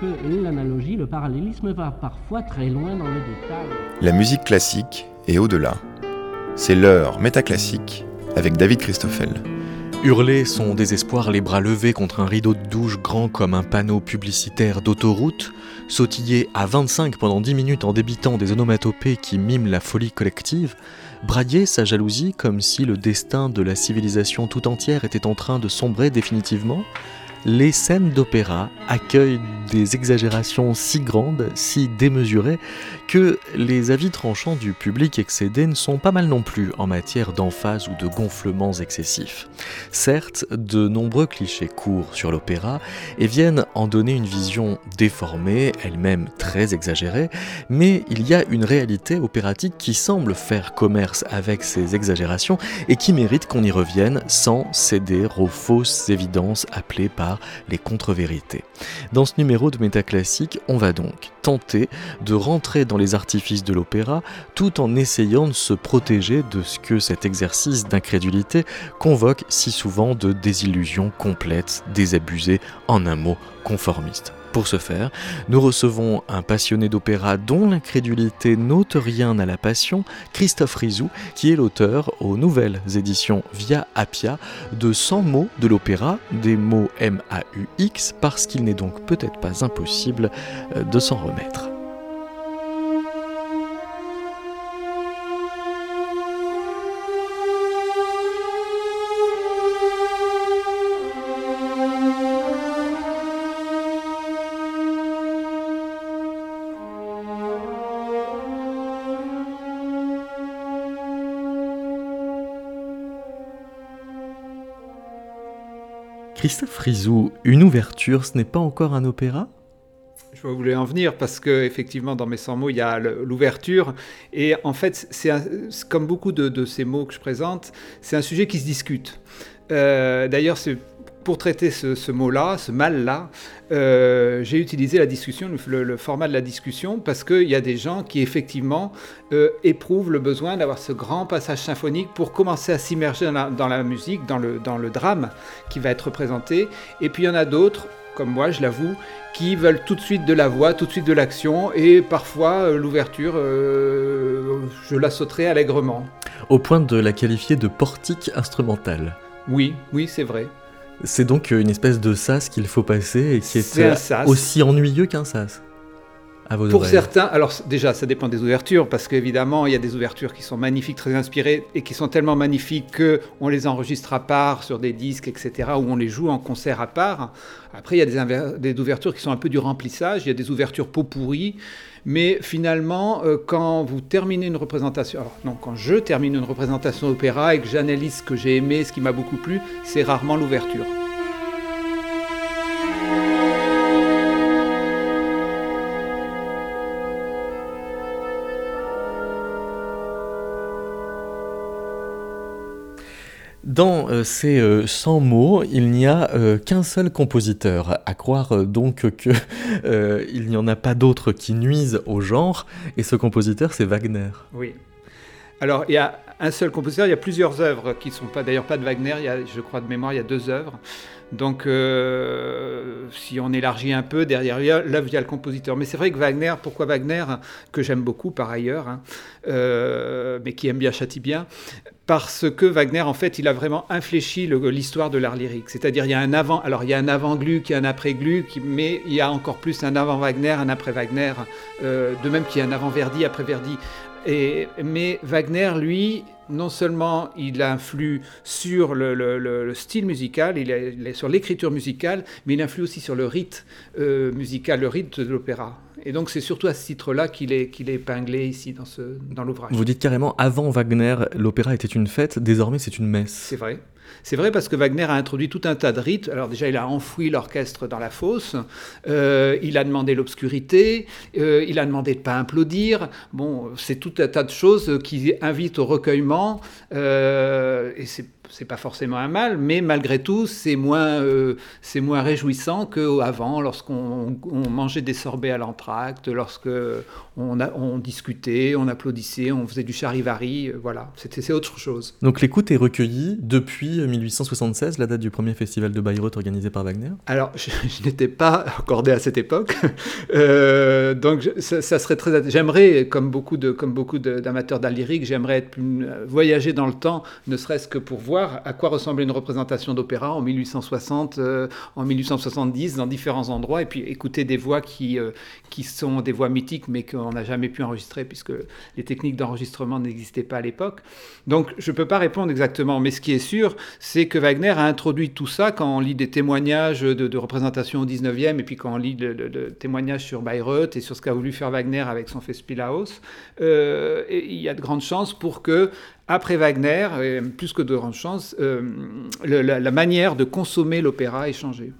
que l'analogie, le parallélisme va parfois très loin dans le détail. La musique classique est au-delà. C'est l'heure métaclassique avec David Christoffel. Hurler son désespoir les bras levés contre un rideau de douche grand comme un panneau publicitaire d'autoroute, sautiller à 25 pendant 10 minutes en débitant des onomatopées qui miment la folie collective, brailler sa jalousie comme si le destin de la civilisation tout entière était en train de sombrer définitivement, les scènes d'opéra accueillent des exagérations si grandes, si démesurées, que les avis tranchants du public excédé ne sont pas mal non plus en matière d'emphase ou de gonflements excessifs. Certes, de nombreux clichés courent sur l'opéra et viennent en donner une vision déformée, elle-même très exagérée, mais il y a une réalité opératique qui semble faire commerce avec ces exagérations et qui mérite qu'on y revienne sans céder aux fausses évidences appelées par les contre-vérités. Dans ce numéro de Métaclassique, on va donc tenter de rentrer dans les artifices de l'opéra tout en essayant de se protéger de ce que cet exercice d'incrédulité convoque si souvent de désillusions complètes, désabusées, en un mot conformistes. Pour ce faire, nous recevons un passionné d'opéra dont l'incrédulité n'ôte rien à la passion, Christophe Rizou, qui est l'auteur aux nouvelles éditions Via Appia de 100 mots de l'opéra, des mots M-A-U-X, parce qu'il n'est donc peut-être pas impossible euh, de s'en remettre. Christophe Rizou, une ouverture, ce n'est pas encore un opéra? Je voulais en venir parce que effectivement dans mes 100 mots il y a l'ouverture et en fait c'est comme beaucoup de, ces mots que je présente c'est un sujet qui se discute. Euh, d'ailleurs c'est pour traiter ce, mot-là, ce mal-là, euh, j'ai utilisé la discussion, le, format de la discussion, parce qu'il y a des gens qui effectivement euh, éprouvent le besoin d'avoir ce grand passage symphonique pour commencer à s'immerger dans, la, musique, dans le, dans le drame qui va être présenté. Et puis il y en a d'autres, comme moi, je l'avoue, qui veulent tout de suite de la voix, tout de suite de l'action, et parfois euh, l'ouverture, je la sauterai allègrement. Au point de la qualifier de portique instrumentale. Oui, oui, c'est vrai. C'est donc une espèce de sas qu'il faut passer et qui est, euh, aussi ennuyeux qu'un sas. À vos Pour certains, alors déjà ça dépend des ouvertures parce qu'évidemment il y a des ouvertures qui sont magnifiques, très inspirées et qui sont tellement magnifiques que on les enregistre à part sur des disques, etc. ou on les joue en concert à part. Après il y a des, des ouvertures qui sont un peu du remplissage, il y a des ouvertures pot pourries mais finalement, euh, quand vous terminez une représentation, alors non, quand je termine une représentation d'opéra et que j'analyse ce que j'ai aimé, ce qui m'a beaucoup plu, c'est rarement l'ouverture. Dans euh, ces 100 euh, mots, il n'y a euh, qu'un seul compositeur, à croire donc qu'il n'y en a pas d'autres qui nuisent au genre, et ce compositeur c'est Wagner. Oui. Alors il y a un seul compositeur, il y a plusieurs œuvres qui ne sont pas d'ailleurs pas de Wagner, il y a, je crois de mémoire il y a deux œuvres. Donc, si on élargit un peu, derrière l'œuvre, il y a le compositeur. Mais c'est vrai que Wagner, pourquoi Wagner, que j'aime beaucoup par ailleurs, hein, mais qui aime bien bien parce que Wagner, en fait, il a vraiment infléchi l'histoire de l'art lyrique. C'est-à-dire, il y a un avant, alors il y a un avant Gluck, il y a un après Gluck, mais il y a encore plus un avant Wagner, un après Wagner, euh, de même qu'il y a un avant Verdi, après Verdi. Et, mais Wagner, lui, non seulement il influe sur le, style musical, il est, sur l'écriture musicale, mais il influe aussi sur le rite euh, musical, le rite de l'opéra. Et donc c'est surtout à ce titre-là qu'il est, qu'il est épinglé ici dans, ce, dans l'ouvrage. Vous dites carrément, avant Wagner, l'opéra était une fête, désormais c'est une messe. C'est vrai. C'est vrai parce que Wagner a introduit tout un tas de rites. Alors déjà, il a enfoui l'orchestre dans la fosse, euh, il a demandé l'obscurité, euh, il a demandé de ne pas applaudir. Bon, c'est tout un tas de choses qui invitent au recueillement. Euh, et c'est c'est pas forcément un mal, mais malgré tout, c'est moins, euh, c'est moins réjouissant qu'avant, lorsqu'on on mangeait des sorbets à l'entracte, lorsque on, discutait, on applaudissait, on faisait du charivari, euh, voilà, c'est autre chose. Donc l'écoute est recueillie depuis 1876, la date du premier festival de Bayreuth organisé par Wagner? Alors, je, n'étais pas accordé à cette époque, euh, donc ça, serait très... J'aimerais, comme beaucoup de comme beaucoup d'amateurs d'art lyrique, j'aimerais être plus, voyager dans le temps, ne serait-ce que pour voir à quoi ressemblait une représentation d'opéra en 1860, euh, en 1870, dans différents endroits, et puis écouter des voix qui, qui sont des voix mythiques, mais qu'on n'a jamais pu enregistrer puisque les techniques d'enregistrement n'existaient pas à l'époque. Donc je ne peux pas répondre exactement, mais ce qui est sûr, c'est que Wagner a introduit tout ça quand on lit des témoignages de, représentation au 19e et puis quand on lit le, témoignages sur Bayreuth et sur ce qu'a voulu faire Wagner avec son Festspielhaus, euh, il y a de grandes chances pour que après Wagner, plus que de grandes chances, euh, la, manière de consommer l'opéra ait changé.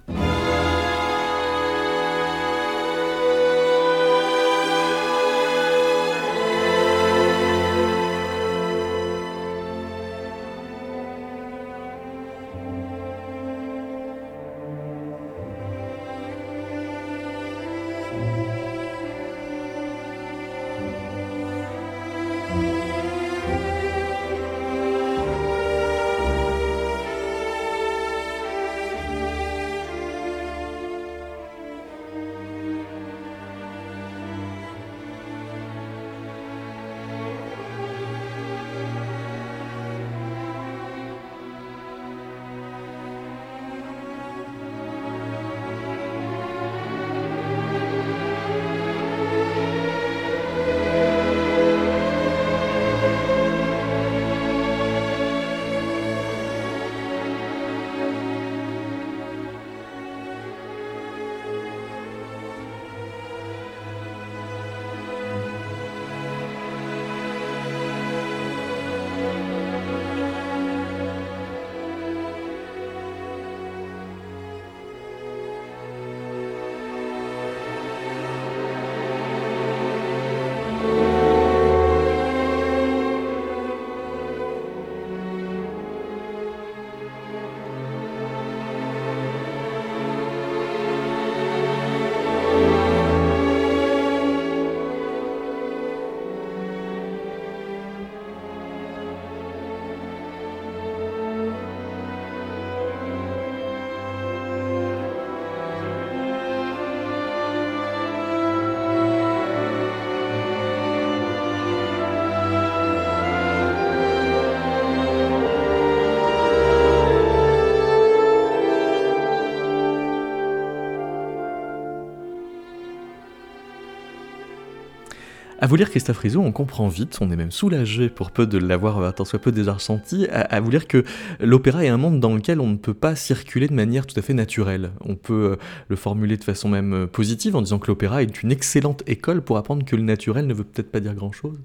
À vous lire Christophe Rizzo, on comprend vite, on est même soulagé pour peu de l'avoir euh, tant soit peu déjà ressenti, à, vous lire que l'opéra est un monde dans lequel on ne peut pas circuler de manière tout à fait naturelle. On peut euh, le formuler de façon même euh, positive en disant que l'opéra est une excellente école pour apprendre que le naturel ne veut peut-être pas dire grand-chose.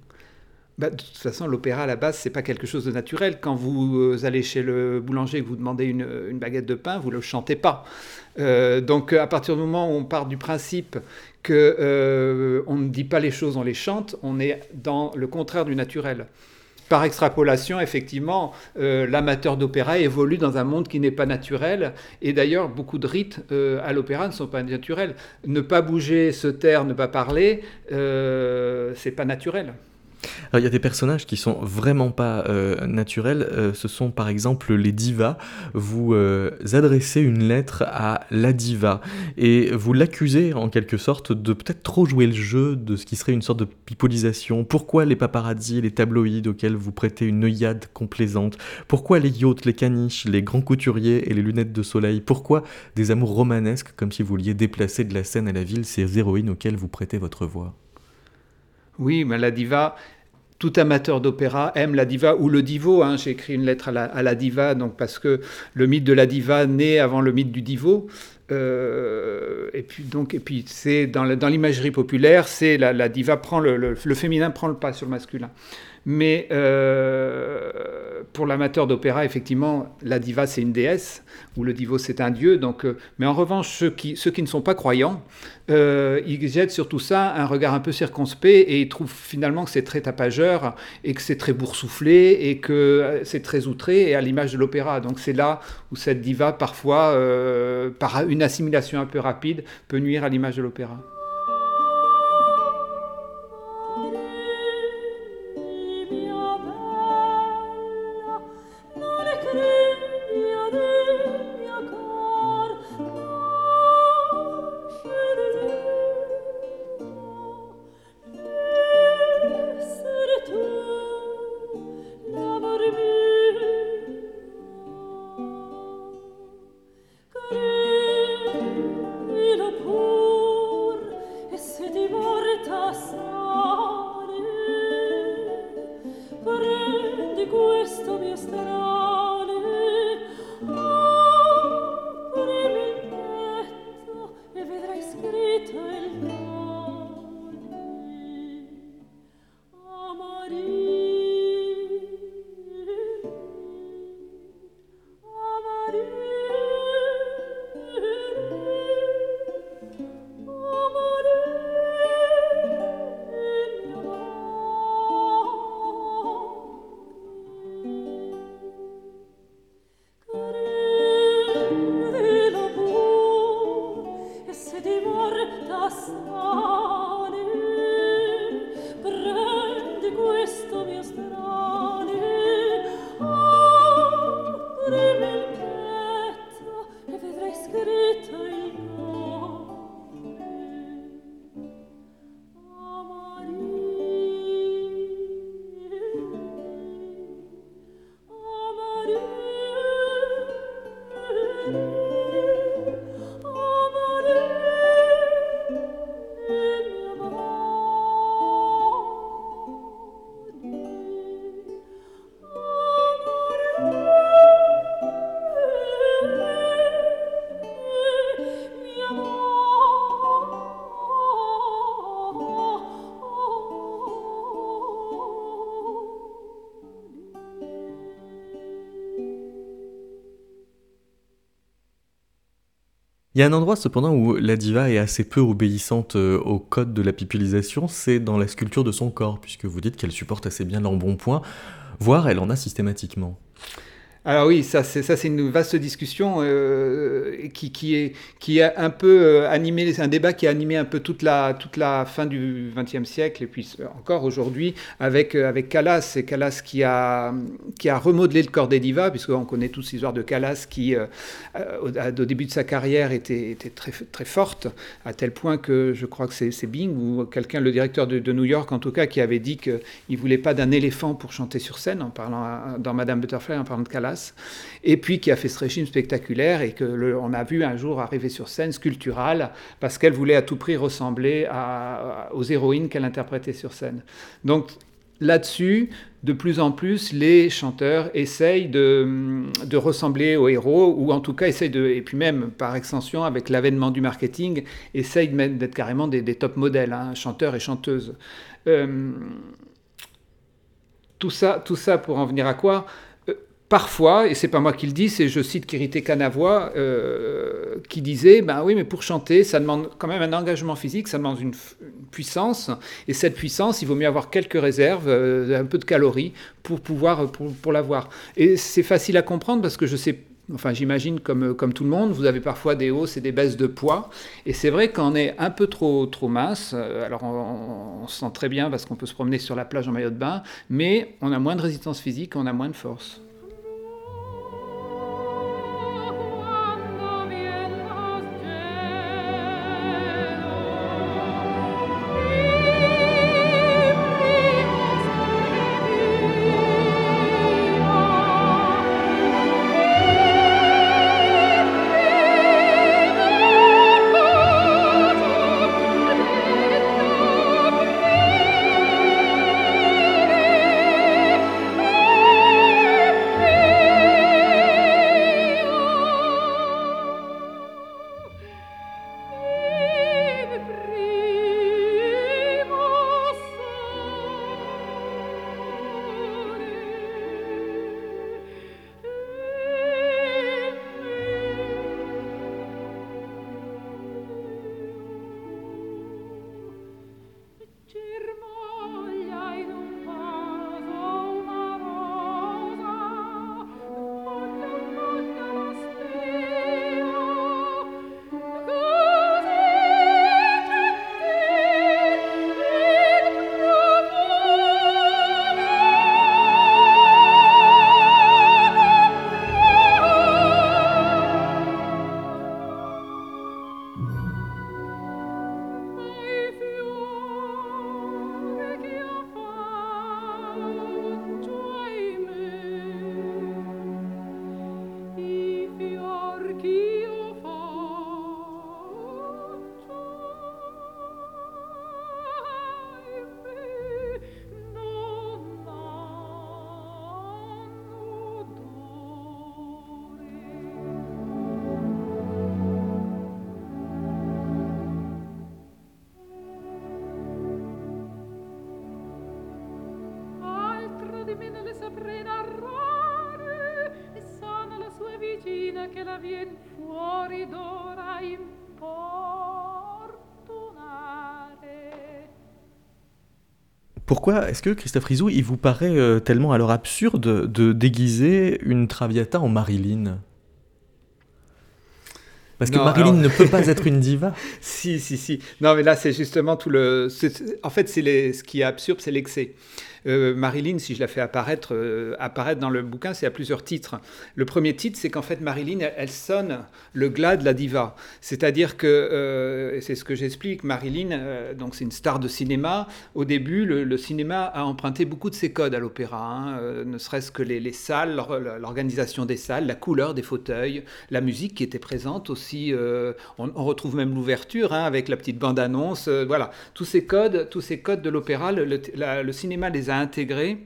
Bah, de toute façon, l'opéra à la base, c'est pas quelque chose de naturel. Quand vous allez chez le boulanger et que vous demandez une, baguette de pain, vous ne le chantez pas. Donc à partir du moment où on part du principe que euh, on ne dit pas les choses, on les chante, on est dans le contraire du naturel. Par extrapolation, effectivement, euh, l'amateur d'opéra évolue dans un monde qui n'est pas naturel. Et d'ailleurs, beaucoup de rites à l'opéra ne sont pas naturels. Ne pas bouger, se taire, ne pas parler, c'est pas naturel il y a des personnages qui sont vraiment pas euh, naturels. Euh, ce sont par exemple les divas. Vous euh, adressez une lettre à la diva et vous l'accusez en quelque sorte de peut-être trop jouer le jeu de ce qui serait une sorte de pipolisation. Pourquoi les paparazzis les tabloïds auxquels vous prêtez une œillade complaisante? Pourquoi les yachts, les caniches, les grands couturiers et les lunettes de soleil? Pourquoi des amours romanesques comme si vous vouliez déplacer de la scène à la ville ces héroïnes auxquelles vous prêtez votre voix? Oui, la diva, tout amateur d'opéra aime la diva ou le divo. Hein. J'ai écrit une lettre à la, diva, donc parce que le mythe de la diva naît avant le mythe du divo. et puis donc, et puis c'est dans l'imagerie populaire, c'est la, diva prend le, le, féminin prend le pas sur le masculin. Mais euh, pour l'amateur d'opéra, effectivement, la diva, c'est une déesse, ou le divo, c'est un dieu. Donc, euh, mais en revanche, ceux qui, ceux qui ne sont pas croyants, euh, ils jettent sur tout ça un regard un peu circonspect et ils trouvent finalement que c'est très tapageur et que c'est très boursouflé et que c'est très outré et à l'image de l'opéra. Donc c'est là où cette diva, parfois, par une assimilation un peu rapide, peut nuire à l'image de l'opéra. Il y a un endroit cependant où la diva est assez peu obéissante euh, au code de la pipilisation, c'est dans la sculpture de son corps, puisque vous dites qu'elle supporte assez bien l'embonpoint, voire elle en a systématiquement. Alors oui, ça c'est ça c'est une vaste discussion euh, qui, est qui a un peu euh, animé, un débat qui a animé un peu toute la toute la fin du XXe siècle et puis encore aujourd'hui avec euh, avec Calas, c'est Calas qui a qui a remodelé le corps des divas puisqu'on connaît tous l'histoire de Calas qui au, début de sa carrière était, était très très forte à tel point que je crois que c'est Bing ou quelqu'un le directeur de, de, New York en tout cas qui avait dit qu'il voulait pas d'un éléphant pour chanter sur scène en parlant dans Madame Butterfly en parlant de Calas et puis qui a fait ce régime spectaculaire et que on a vu un jour arriver sur scène sculpturale parce qu'elle voulait à tout prix ressembler aux héroïnes qu'elle interprétait sur scène. Donc là-dessus, de plus en plus, les chanteurs essayent de, ressembler aux héros, ou en tout cas essayent de, et puis même par extension, avec l'avènement du marketing, essayent d'être carrément des, top modèles, hein, chanteurs et chanteuses. Euh, tout, ça, tout ça pour en venir à quoi? Parfois, et c'est pas moi qui le dis, c'est je cite Kirité Kanavois euh, qui disait ben oui, mais pour chanter, ça demande quand même un engagement physique, ça demande une, puissance, et cette puissance, il vaut mieux avoir quelques réserves, euh, un peu de calories pour pouvoir pour, pour l'avoir. Et c'est facile à comprendre parce que je sais Enfin, j'imagine comme, comme tout le monde, vous avez parfois des hausses et des baisses de poids. Et c'est vrai qu'on est un peu trop, trop mince. Alors, on, se sent très bien parce qu'on peut se promener sur la plage en maillot de bain, mais on a moins de résistance physique, on a moins de force. Pourquoi est-ce que Christophe Rizou, il vous paraît tellement alors absurde de déguiser une Traviata en Marilyn? Parce que Marilyn ne peut pas être une diva. si, si, si. Non, mais là, c'est justement tout le. En fait, c'est les... ce qui est absurde, c'est l'excès. Euh, Marilyn, si je la fais apparaître, euh, apparaître dans le bouquin, c'est à plusieurs titres. Le premier titre, c'est qu'en fait, Marilyn, elle, sonne le glas de la diva. C'est-à-dire que, euh, c'est ce que j'explique, Marilyn, donc c'est une star de cinéma. Au début, le, cinéma a emprunté beaucoup de ses codes à l'opéra, hein. ne serait-ce que les, salles, l'organisation des salles, la couleur des fauteuils, la musique qui était présente aussi. On, retrouve même l'ouverture hein, avec la petite bande-annonce. voilà, tous ces codes, tous ces codes de l'opéra, le, le cinéma les a intégrés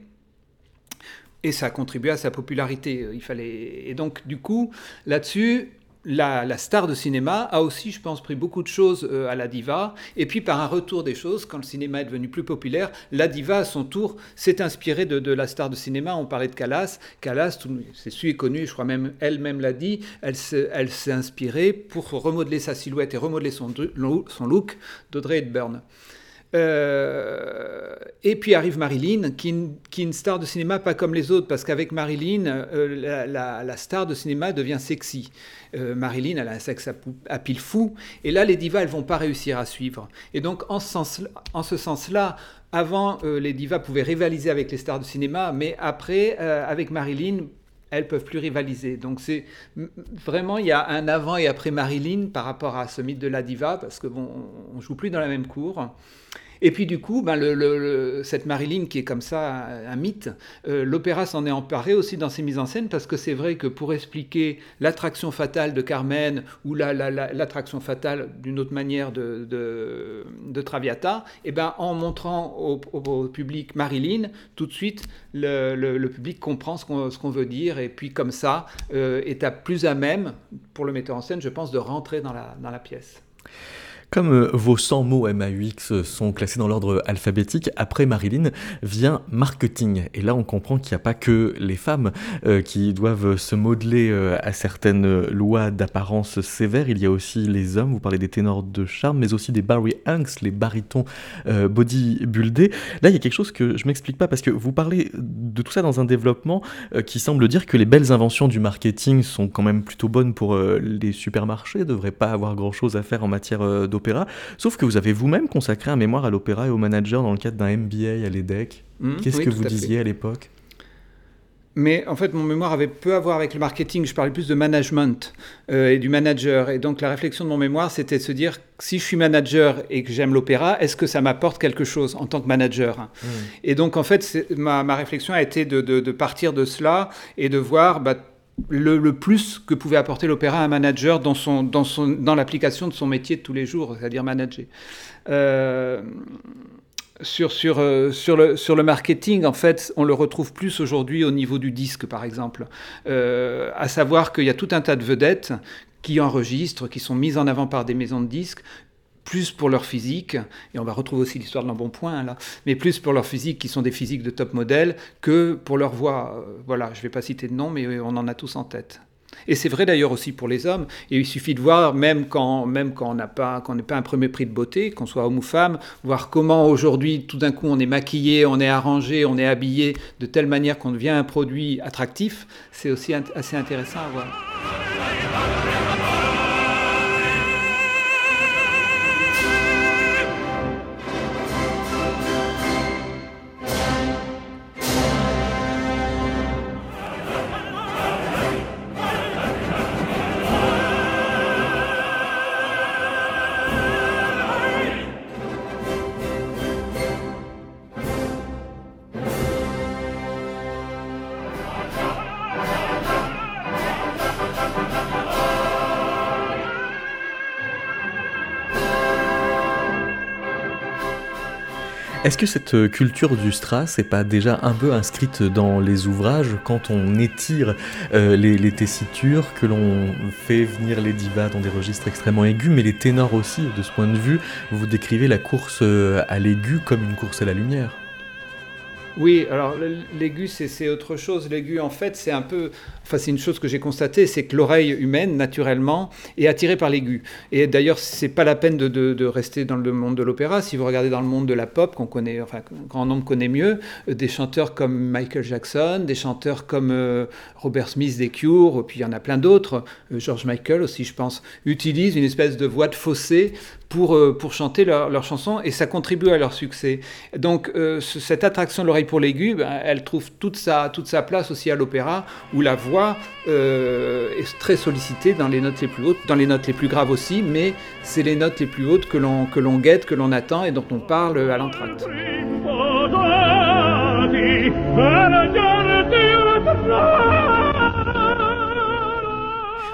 et ça a contribué à sa popularité. Il fallait et donc du coup là-dessus. La, star de cinéma a aussi, je pense, pris beaucoup de choses euh, à la diva. Et puis, par un retour des choses, quand le cinéma est devenu plus populaire, la diva, à son tour, s'est inspirée de, la star de cinéma. On parlait de Calas. Calas, c'est et connu, je crois même elle-même l'a dit, elle s'est inspirée pour remodeler sa silhouette et remodeler son, son look d'Audrey Hepburn. Euh, et puis arrive Marilyn, qui, est une star de cinéma pas comme les autres, parce qu'avec Marilyn, euh, la, star de cinéma devient sexy. Euh, Marilyn, elle a un sexe à, pile fou, et là, les divas, elles vont pas réussir à suivre. Et donc, en ce, sens, en ce sens-là, avant, les divas pouvaient rivaliser avec les stars de cinéma, mais après, avec Marilyn, elles peuvent plus rivaliser. Donc c'est vraiment il y a un avant et après Marilyn par rapport à ce mythe de la diva parce que bon on joue plus dans la même cour. Et puis du coup, ben, cette Marilyn qui est comme ça un, mythe, euh, l'opéra s'en est emparé aussi dans ses mises en scène parce que c'est vrai que pour expliquer l'attraction fatale de Carmen ou l'attraction fatale d'une autre manière de, Traviata, et eh ben, en montrant au, public Marilyn, tout de suite le, public comprend ce qu'on veut dire et puis comme ça euh, est à plus à même pour le metteur en scène, je pense, de rentrer dans la pièce. Comme euh, vos 100 mots MAUX sont classés dans l'ordre alphabétique, après Marilyn vient marketing. Et là, on comprend qu'il n'y a pas que les femmes euh, qui doivent se modeler euh, à certaines lois d'apparence sévères. Il y a aussi les hommes. Vous parlez des ténors de charme, mais aussi des Barry Hanks, les barytons bodybuildés. Là, il y a quelque chose que je m'explique pas parce que vous parlez de tout ça dans un développement qui semble dire que les belles inventions du marketing sont quand même plutôt bonnes pour les supermarchés, devraient pas avoir grand chose à faire en matière d'opération Sauf que vous avez vous-même consacré un mémoire à l'opéra et au manager dans le cadre d'un MBA à l'EDEC. Mmh, Qu'est-ce que vous disiez à, l'époque? Mais en fait, mon mémoire avait peu à voir avec le marketing. Je parlais plus de management euh, et du manager. Et donc, la réflexion de mon mémoire, c'était de se dire si je suis manager et que j'aime l'opéra, est-ce que ça m'apporte quelque chose en tant que manager? Mmh. Et donc, en fait, ma, ma, réflexion a été de, de, partir de cela et de voir bah, le, plus que pouvait apporter l'opéra à un manager dans, son, dans, l'application de son métier de tous les jours, c'est-à-dire manager. Euh, euh, sur le marketing, en fait, on le retrouve plus aujourd'hui au niveau du disque, par exemple. Euh, à savoir qu'il y a tout un tas de vedettes qui enregistrent, qui sont mises en avant par des maisons de disques, plus pour leur physique, et on va retrouver aussi l'histoire de l'embonpoint là, mais plus pour leur physique, qui sont des physiques de top modèle, que pour leur voix. Euh, voilà, je ne vais pas citer de nom, mais on en a tous en tête. Et c'est vrai d'ailleurs aussi pour les hommes. Et il suffit de voir, même quand, même quand on n'a n'est pas un premier prix de beauté, qu'on soit homme ou femme, voir comment aujourd'hui, tout d'un coup, on est maquillé, on est arrangé, on est habillé de telle manière qu'on devient un produit attractif. C'est aussi assez intéressant à voir. Est-ce que cette euh, culture du strass n'est pas déjà un peu inscrite dans les ouvrages quand on étire euh, les, tessitures, que l'on fait venir les divas dans des registres extrêmement aigus, mais les ténors aussi, de ce point de vue, vous décrivez la course euh, à l'aigu comme une course à la lumière Oui, alors l'aigu, c'est autre chose. L'aigu, en fait, c'est un peu. Enfin, c'est une chose que j'ai constatée, c'est que l'oreille humaine, naturellement, est attirée par l'aigu. Et d'ailleurs, c'est pas la peine de, rester dans le monde de l'opéra. Si vous regardez dans le monde de la pop, qu'on connaît, enfin, qu'un grand nombre connaît mieux, euh, des chanteurs comme Michael Jackson, des chanteurs comme euh, Robert Smith des Cure, puis il y en a plein d'autres, euh, George Michael aussi, je pense, utilisent une espèce de voix de fossé pour, pour chanter leurs leur chansons et ça contribue à leur succès. Donc, cette attraction de l'oreille pour l'aigu, ben, elle trouve toute sa, toute sa place aussi à l'opéra, où la voix euh, est très sollicitée dans les notes les plus hautes, dans les notes les plus graves aussi, mais c'est les notes les plus hautes que l'on, que l'on guette, que l'on attend et dont on parle à l'entracte.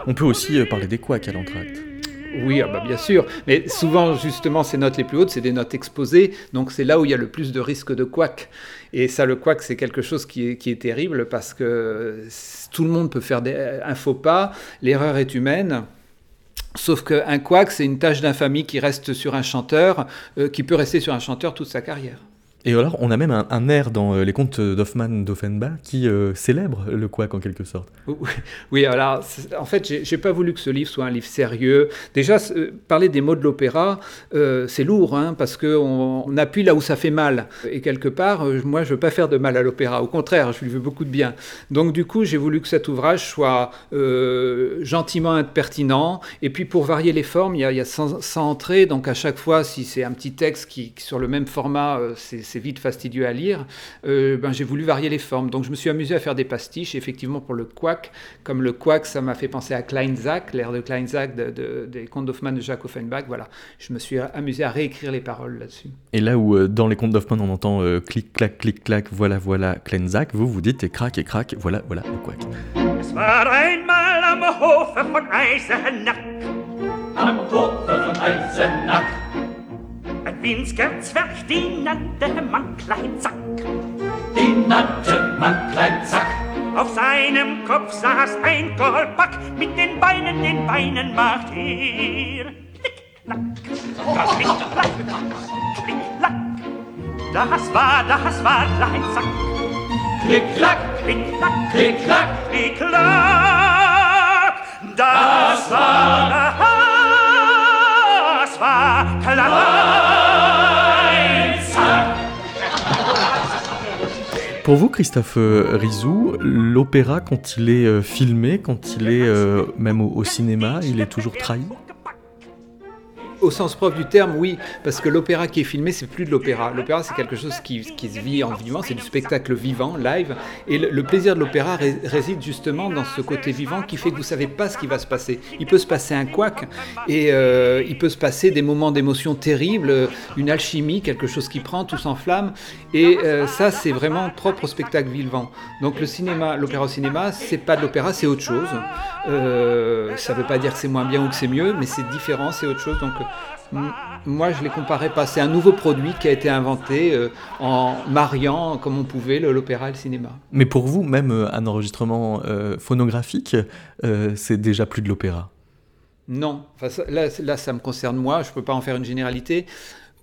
On peut aussi euh, parler des couacs à l'entracte. Oui, ah bah bien sûr. Mais souvent, justement, ces notes les plus hautes, c'est des notes exposées. Donc, c'est là où il y a le plus de risque de couac. Et ça, le couac, c'est quelque chose qui est, terrible parce que tout le monde peut faire un faux pas. L'erreur est humaine. Sauf qu'un couac, c'est une tâche d'infamie qui reste sur un chanteur, euh, qui peut rester sur un chanteur toute sa carrière. Et alors, on a même un, air dans euh, les contes d'Hoffmann d'Offenbach qui euh, célèbre le quack en quelque sorte. Oui, alors, en fait, j'ai pas voulu que ce livre soit un livre sérieux. Déjà, euh, parler des mots de l'opéra, c'est lourd, hein, parce qu'on on appuie là où ça fait mal. Et quelque part, moi, je veux pas faire de mal à l'opéra. Au contraire, je lui veux beaucoup de bien. Donc, du coup, j'ai voulu que cet ouvrage soit gentiment impertinent. Et puis, pour varier les formes, il y a 100, entrées. Donc, à chaque fois, si c'est un petit texte qui, sur le même format, c'est c'est vite fastidieux à lire, euh, ben, j'ai voulu varier les formes. Donc je me suis amusé à faire des pastiches. effectivement, pour le quack, comme le quack, ça m'a fait penser à Kleinsack, l'air de Kleinsack de, des contes d'Hoffmann de Jacques Offenbach. Voilà, je me suis amusé à réécrire les paroles là-dessus. Et là où euh, dans les contes d'Hoffmann on entend euh, clic, clac, clic, clac, voilà, voilà, Kleinsack, vous vous dites et crac et crac, voilà, voilà le quack. Es war einmal am Hofe von Eisenach. Am Hofe von Eisenach. Winziger Zwerg, den nannte man Kleinzack. Den nannte man Kleinzack. Auf seinem Kopf saß ein Kolpack, mit den Beinen, den Beinen macht er. Klick-Klack, Klick-Klack, Klick-Klack. Das war, das war Kleinzack. Klick-Klack, Klick-Klack, Klick-Klack, Klick-Klack. Das war, das war Kleinzack. Pour vous, Christophe euh, Rizou, l'opéra, quand il est euh, filmé, quand il est euh, même au cinéma, il est toujours trahi? Au sens propre du terme, oui, parce que l'opéra qui est filmé, c'est plus de l'opéra. L'opéra, c'est quelque chose qui, qui, se vit en vivant, c'est du spectacle vivant, live. Et le, plaisir de l'opéra réside justement dans ce côté vivant qui fait que vous savez pas ce qui va se passer. Il peut se passer un couac et euh, il peut se passer des moments d'émotion terribles, une alchimie, quelque chose qui prend, tout s'enflamme. Et euh, ça, c'est vraiment propre au spectacle vivant. Donc le cinéma, l'opéra au cinéma, c'est pas de l'opéra, c'est autre chose. Euh, ça veut pas dire que c'est moins bien ou que c'est mieux, mais c'est différent, c'est autre chose. Donc moi, je les comparais pas. C'est un nouveau produit qui a été inventé euh, en mariant, comme on pouvait, l'opéra et le cinéma. Mais pour vous, même euh, un enregistrement euh, phonographique, c'est déjà plus de l'opéra Non. Enfin, là, là, ça me concerne moi. Je ne peux pas en faire une généralité.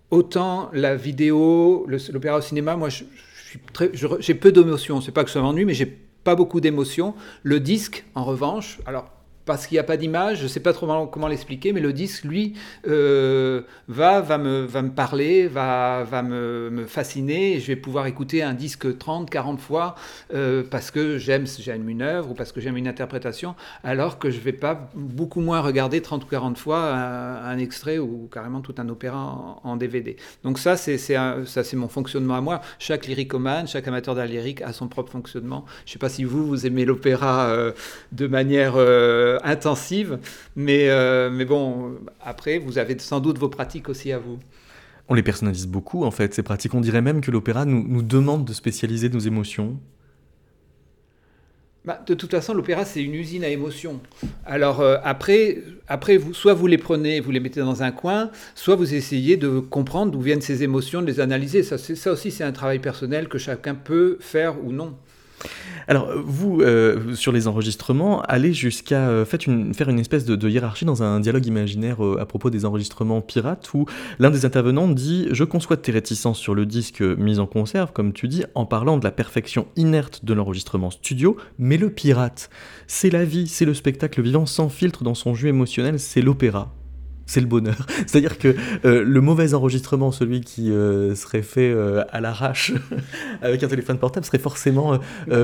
Autant la vidéo, l'opéra au cinéma, moi, j'ai peu d'émotions. C'est pas que ça m'ennuie, mais j'ai pas beaucoup d'émotions. Le disque, en revanche, alors parce qu'il n'y a pas d'image, je ne sais pas trop comment l'expliquer, mais le disque, lui, euh, va, va, me, va me parler, va, va me, fasciner, et je vais pouvoir écouter un disque 30, 40 fois euh, parce que j'aime une œuvre ou parce que j'aime une interprétation, alors que je ne vais pas beaucoup moins regarder 30 ou 40 fois un, extrait ou carrément tout un opéra en, DVD. Donc ça, c'est mon fonctionnement à moi. Chaque lyricomane, chaque amateur d'art lyrique a son propre fonctionnement. Je ne sais pas si vous, vous aimez l'opéra euh, de manière euh, intensive. Mais, euh, mais bon, après, vous avez sans doute vos pratiques aussi à vous. On les personnalise beaucoup, en fait, ces pratiques. On dirait même que l'opéra nous, nous demande de spécialiser nos émotions. Bah, de toute façon, l'opéra, c'est une usine à émotions. Alors euh, après, après vous, soit vous les prenez, vous les mettez dans un coin, soit vous essayez de comprendre d'où viennent ces émotions, de les analyser. Ça, ça aussi, c'est un travail personnel que chacun peut faire ou non. Alors, vous, euh, sur les enregistrements, allez jusqu'à euh, faire une espèce de, hiérarchie dans un dialogue imaginaire euh, à propos des enregistrements pirates, où l'un des intervenants dit Je conçois tes réticences sur le disque mis en conserve, comme tu dis, en parlant de la perfection inerte de l'enregistrement studio, mais le pirate, c'est la vie, c'est le spectacle vivant sans filtre dans son jus émotionnel, c'est l'opéra c'est le bonheur. C'est-à-dire que euh, le mauvais enregistrement, celui qui euh, serait fait euh, à l'arrache avec un téléphone portable, serait forcément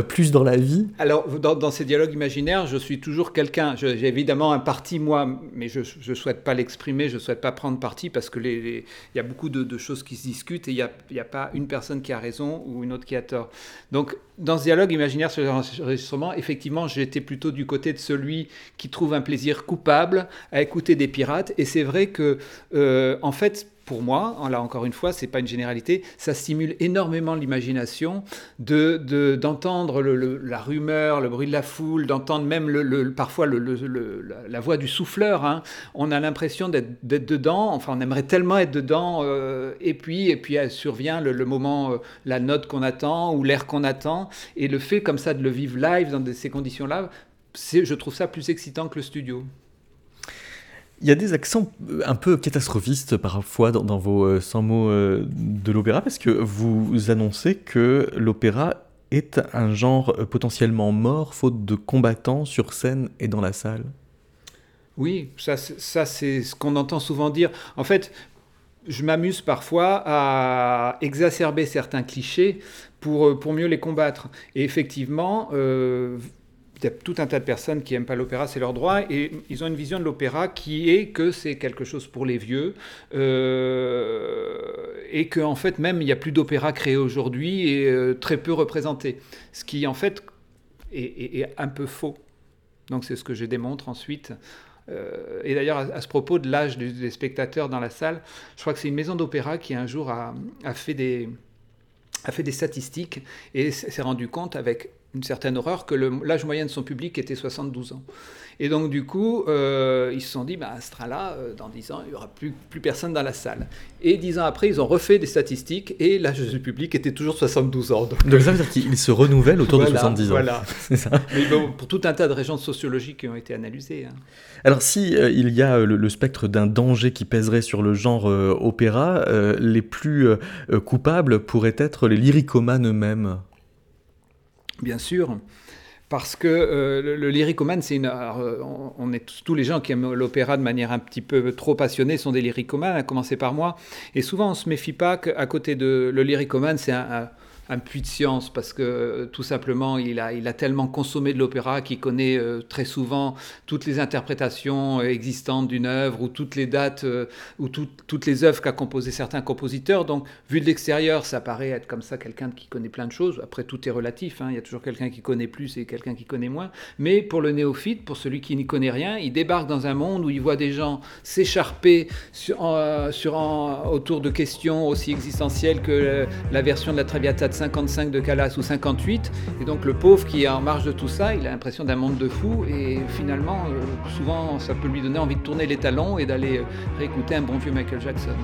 plus dans la vie. Alors, dans, ces dialogues imaginaires, je suis toujours quelqu'un. J'ai évidemment un parti, moi, mais je ne souhaite pas l'exprimer, je ne souhaite pas prendre parti parce qu'il les, y a beaucoup de, choses qui se discutent et il n'y a, a, pas une personne qui a raison ou une autre qui a tort. Donc, dans ce dialogue imaginaire sur l'enregistrement, effectivement, j'étais plutôt du côté de celui qui trouve un plaisir coupable à écouter des pirates. Et c'est vrai que, euh, en fait, pour moi, là encore une fois, c'est pas une généralité, ça stimule énormément l'imagination de, d'entendre la rumeur, le bruit de la foule, d'entendre même le, parfois la voix du souffleur. Hein. On a l'impression d'être, dedans, enfin on aimerait tellement être dedans, euh, et puis et puis survient le, moment, euh, la note qu'on attend ou l'air qu'on attend, et le fait comme ça de le vivre live dans ces conditions-là, je trouve ça plus excitant que le studio. Il y a des accents euh, un peu catastrophistes parfois dans, vos 100 euh, mots euh, de l'opéra parce que vous annoncez que l'opéra est un genre potentiellement mort faute de combattants sur scène et dans la salle? Oui, ça, c'est ce qu'on entend souvent dire. En fait, je m'amuse parfois à exacerber certains clichés pour, pour mieux les combattre. Et effectivement, il y a tout un tas de personnes qui n'aiment pas l'opéra, c'est leur droit, et ils ont une vision de l'opéra qui est que c'est quelque chose pour les vieux, euh, et qu'en en fait même il n'y a plus d'opéra créé aujourd'hui et euh, très peu représenté. Ce qui en fait est, un peu faux. Donc c'est ce que je démontre ensuite. Euh, et d'ailleurs, à, ce propos de l'âge des, spectateurs dans la salle, je crois que c'est une maison d'opéra qui un jour a, a, fait des, a fait des statistiques et s'est rendu compte avec une certaine horreur que l'âge moyen de son public était 72 ans. Et donc, du coup, euh, ils se sont dit, bah, à ce train-là, euh, dans 10 ans, il n'y aura plus, plus personne dans la salle. Et 10 ans après, ils ont refait des statistiques et l'âge du public était toujours 72 ans. Donc, ça veut dire qu'il se renouvelle autour de 70 ans. Voilà. C'est ça. Mais bon, pour tout un tas de régions sociologiques qui ont été analysées. Hein. Alors, si euh, il y a le, spectre d'un danger qui pèserait sur le genre opéra, les plus coupables pourraient être les lyricomanes eux-mêmes bien sûr. Parce que euh, le, lyricomane, c'est une. Euh, on, est tous, les gens qui aiment l'opéra de manière un petit peu trop passionnée sont des lyricomanes, à commencer par moi. Et souvent, on se méfie pas qu'à côté de le lyricomane, c'est un puits de science parce que euh, tout simplement il a, il a tellement consommé de l'opéra qu'il connaît euh, très souvent toutes les interprétations euh, existantes d'une œuvre ou toutes les dates ou toutes les œuvres qu'a composé certains compositeurs. Donc vu de l'extérieur, ça paraît être comme ça quelqu'un qui connaît plein de choses. Après tout est relatif, hein. il y a toujours quelqu'un qui connaît plus et quelqu'un qui connaît moins. Mais pour le néophyte, pour celui qui n'y connaît rien, il débarque dans un monde où il voit des gens s'écharper sur, sur, autour de questions aussi existentielles que la version de la Traviata 55 de Calas ou 58. Et donc le pauvre qui est en marge de tout ça, il a l'impression d'un monde de fous. Et finalement, euh, souvent, ça peut lui donner envie de tourner les talons et d'aller euh, réécouter un bon vieux Michael Jackson.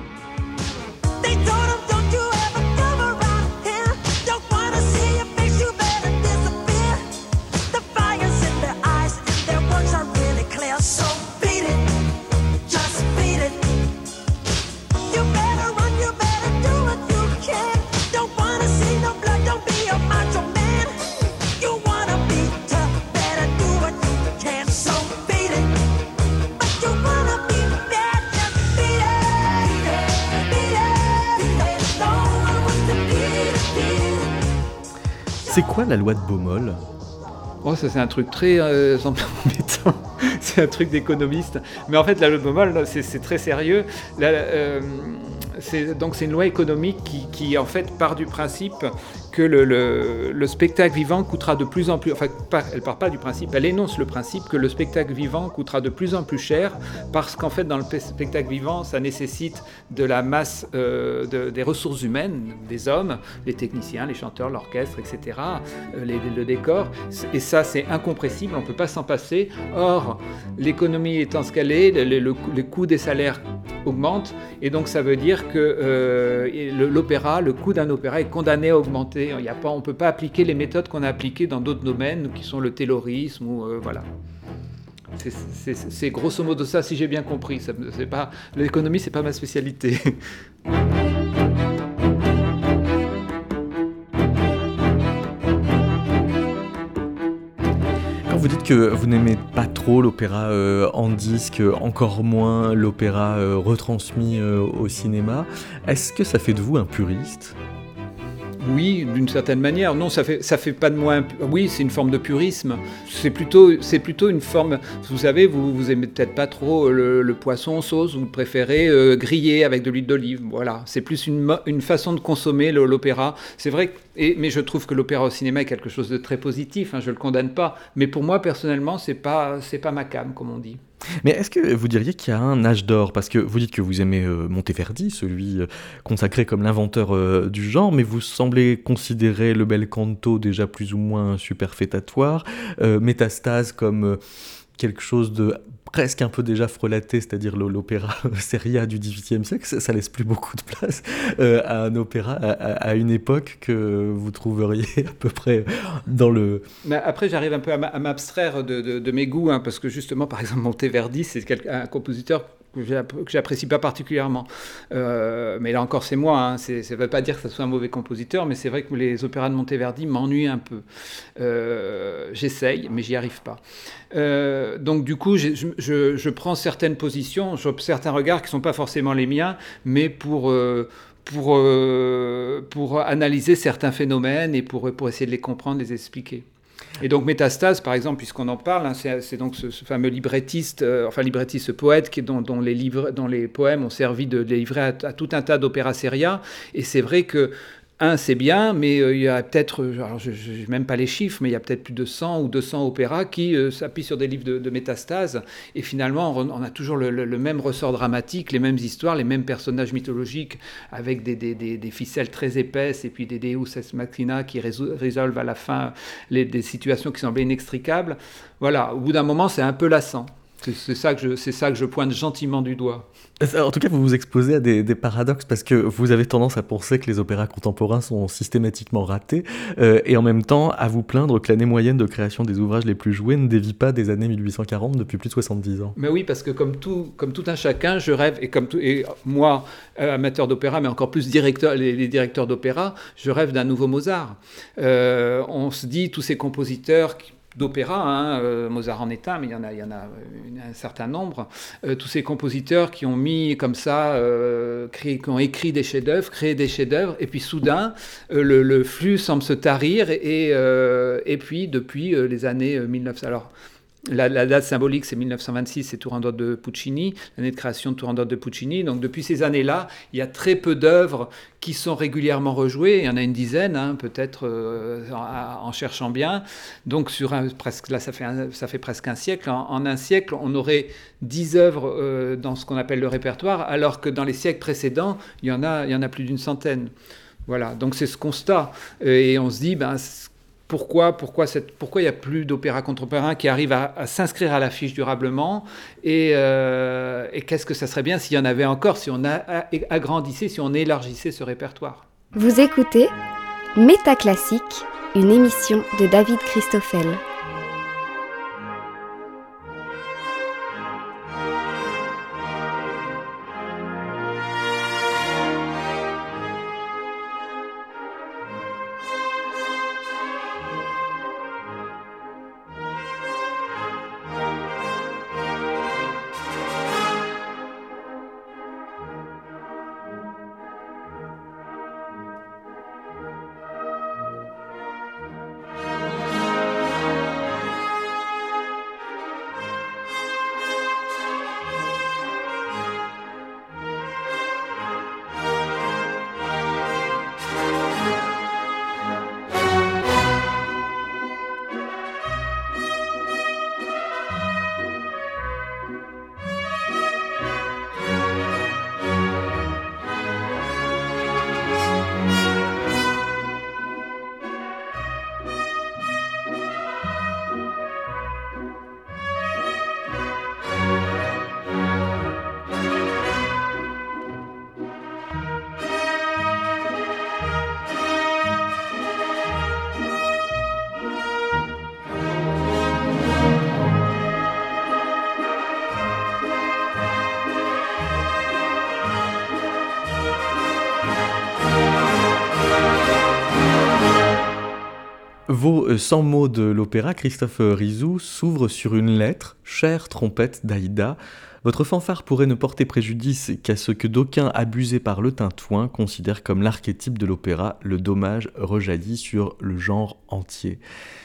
C'est quoi la loi de Baumol Oh, ça c'est un truc très euh, c'est un truc d'économiste. Mais en fait, la loi de Baumol, c'est très sérieux. Euh, donc c'est une loi économique qui, en fait part du principe que le, spectacle vivant coûtera de plus en plus, enfin elle part pas du principe, elle énonce le principe que le spectacle vivant coûtera de plus en plus cher parce qu'en fait dans le spectacle vivant ça nécessite de la masse euh, des ressources humaines, des hommes, les techniciens, les chanteurs, l'orchestre, etc., euh, le décor, et ça c'est incompressible, on ne peut pas s'en passer. Or l'économie étant ce qu'elle est, les coûts des salaires augmente. Et donc ça veut dire que euh, l'opéra, le coût d'un opéra est condamné à augmenter. Pas, on ne peut pas appliquer les méthodes qu'on a appliquées dans d'autres domaines, qui sont le taylorisme ou voilà. C'est grosso modo ça, si j'ai bien compris. L'économie, c'est pas ma spécialité. vous dites que vous n'aimez pas trop l'opéra euh, en disque, encore moins l'opéra euh, retransmis euh, au cinéma. Est-ce que ça fait de vous un puriste? Oui, d'une certaine manière. Non, ça fait ça fait pas de moi. Oui, c'est une forme de purisme. C'est plutôt c'est plutôt une forme. Vous savez, vous vous aimez peut-être pas trop le, poisson sauce. Vous préférez euh, griller avec de l'huile d'olive. Voilà, c'est plus une, une façon de consommer l'opéra. C'est vrai. Et, mais je trouve que l'opéra au cinéma est quelque chose de très positif. Hein, je le condamne pas. Mais pour moi personnellement, c'est pas c'est pas ma cam, comme on dit. Mais est-ce que vous diriez qu'il y a un âge d'or? Parce que vous dites que vous aimez euh, Monteverdi, celui euh, consacré comme l'inventeur euh, du genre, mais vous semblez considérer le bel canto déjà plus ou moins superfétatoire, Métastase comme quelque chose de presque un peu déjà frelaté, c'est-à-dire l'opéra seria du XVIIIe siècle, ça, laisse plus beaucoup de place euh, à un opéra à, une époque que vous trouveriez à peu près dans le... Après, j'arrive un peu à m'abstraire de, mes goûts, hein, parce que justement, par exemple, Monteverdi, c'est un compositeur que j'apprécie pas particulièrement. Euh, mais là encore, c'est moi. Hein. ça ne veut pas dire que ce soit un mauvais compositeur, mais c'est vrai que les opéras de Monteverdi m'ennuient un peu. Euh, j'essaye, mais j'y arrive pas. Euh, donc du coup, je, je, prends certaines positions, certains regards qui ne sont pas forcément les miens, mais pour pour, pour analyser certains phénomènes et pour, pour essayer de les comprendre, les expliquer. Et donc Métastase, par exemple, puisqu'on en parle, hein, c'est donc ce, fameux librettiste, euh, enfin librettiste, ce poète qui, dont, les livres, dont les poèmes ont servi de, de à, tout un tas d'opéras seria. Et c'est vrai que un, c'est bien, mais euh, il y a peut-être, euh, je n'ai même pas les chiffres, mais il y a peut-être plus de 100 ou 200 opéras qui euh, s'appuient sur des livres de, métastase. Et finalement, on, a toujours le, même ressort dramatique, les mêmes histoires, les mêmes personnages mythologiques, avec des, ficelles très épaisses et puis des Deus ex machina qui résolvent à la fin des situations qui semblaient inextricables. Voilà, au bout d'un moment, c'est un peu lassant. C'est ça, que je, ça que je pointe gentiment du doigt. En tout cas, vous vous exposez à des, paradoxes parce que vous avez tendance à penser que les opéras contemporains sont systématiquement ratés euh, et en même temps à vous plaindre que l'année moyenne de création des ouvrages les plus joués ne dévie pas des années 1840 depuis plus de 70 ans. Mais oui, parce que comme tout, comme tout un chacun, je rêve, et comme tout, et moi, euh, amateur d'opéra, mais encore plus directeur, les, directeurs d'opéra, je rêve d'un nouveau Mozart. Euh, on se dit, tous ces compositeurs qui d'opéra, hein, euh, Mozart en est mais il y en a, un certain nombre, euh, tous ces compositeurs qui ont mis comme ça, euh, qui ont écrit des chefs-d'œuvre, créé des chefs-d'œuvre, et puis soudain, le, flux semble se tarir, et, puis depuis les années 1900, alors la, date symbolique, c'est 1926, c'est Turandot de Puccini, l'année de création de Turandot de Puccini. Donc depuis ces années-là, il y a très peu d'œuvres qui sont régulièrement rejouées. Il y en a une dizaine, hein, peut-être euh, en, cherchant bien. Donc sur un, presque, là, ça fait, ça fait presque un siècle. En, un siècle, on aurait dix œuvres euh, dans ce qu'on appelle le répertoire, alors que dans les siècles précédents, il y en a, il y en a plus d'une centaine. Voilà, donc c'est ce constat. Et on se dit, ben, pourquoi, pourquoi, cette, pourquoi il n'y a plus d'opéra contemporain qui arrive à, s'inscrire à l'affiche durablement euh, et, qu'est-ce que ça serait bien s'il y en avait encore, si on agrandissait, si on élargissait ce répertoire? Vous écoutez Métaclassique, une émission de David Christoffel. 100 mots de l'opéra, Christophe Rizou, s'ouvrent sur une lettre, chère trompette d'Aïda, votre fanfare pourrait ne porter préjudice qu'à ce que d'aucuns abusés par le tintouin considèrent comme l'archétype de l'opéra le dommage rejaillit sur le genre entier.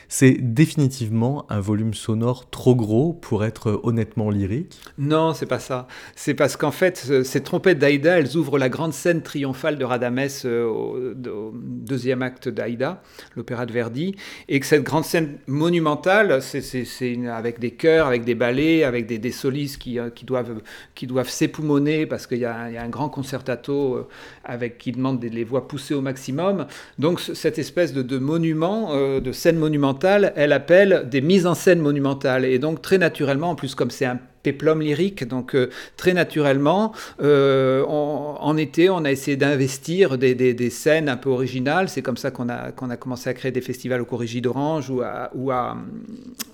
C'est définitivement un volume sonore trop gros pour être honnêtement lyrique? Non, c'est pas ça. C'est parce qu'en fait, ces trompettes d'Aïda, elles ouvrent la grande scène triomphale de Radamès euh, au, deuxième acte d'Aïda, l'opéra de Verdi, et que cette grande scène monumentale, c'est avec des chœurs, avec des ballets, avec des, solistes qui, euh, qui, doivent, qui doivent s'époumoner parce qu'il y, a un grand concertato euh, avec, qui demande des, les voix poussées au maximum. Donc cette espèce de, de monument, de scène monumentale, elle appelle des mises en scène monumentales. Et donc très naturellement, en plus comme c'est un péplum lyrique. Donc euh, très naturellement, euh, en été, on a essayé d'investir des, scènes un peu originales. C'est comme ça qu'on a, qu'on a commencé à créer des festivals au Corrigi d'Orange ou à, ou, à,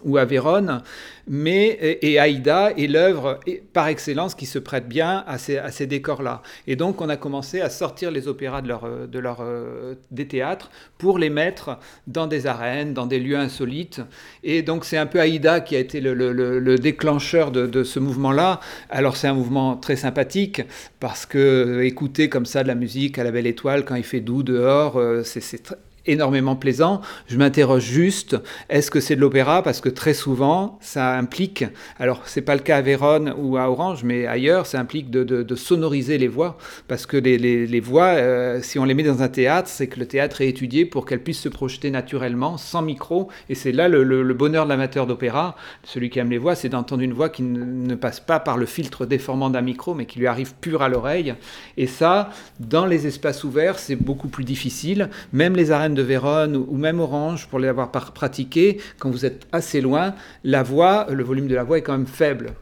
ou à Vérone. Mais, et, Aïda est l'œuvre par excellence qui se prête bien à ces, à ces décors-là. Et donc on a commencé à sortir les opéras de leur, de leur, euh, des théâtres pour les mettre dans des arènes, dans des lieux insolites. Et donc c'est un peu Aïda qui a été le, le, déclencheur de ce mouvement-là. Alors c'est un mouvement très sympathique parce que écouter comme ça de la musique à la belle étoile quand il fait doux dehors, euh, c'est énormément plaisant. Je m'interroge juste, est-ce que c'est de l'opéra? Parce que très souvent, ça implique, alors c'est pas le cas à Vérone ou à Orange, mais ailleurs, ça implique de, sonoriser les voix. Parce que les, voix, euh, si on les met dans un théâtre, c'est que le théâtre est étudié pour qu'elles puissent se projeter naturellement, sans micro. Et c'est là le, bonheur de l'amateur d'opéra, celui qui aime les voix, c'est d'entendre une voix qui ne, passe pas par le filtre déformant d'un micro, mais qui lui arrive pure à l'oreille. Et ça, dans les espaces ouverts, c'est beaucoup plus difficile. Même les arènes de Vérone ou même Orange, pour les avoir pratiqué, quand vous êtes assez loin, la voix, le volume de la voix est quand même faible.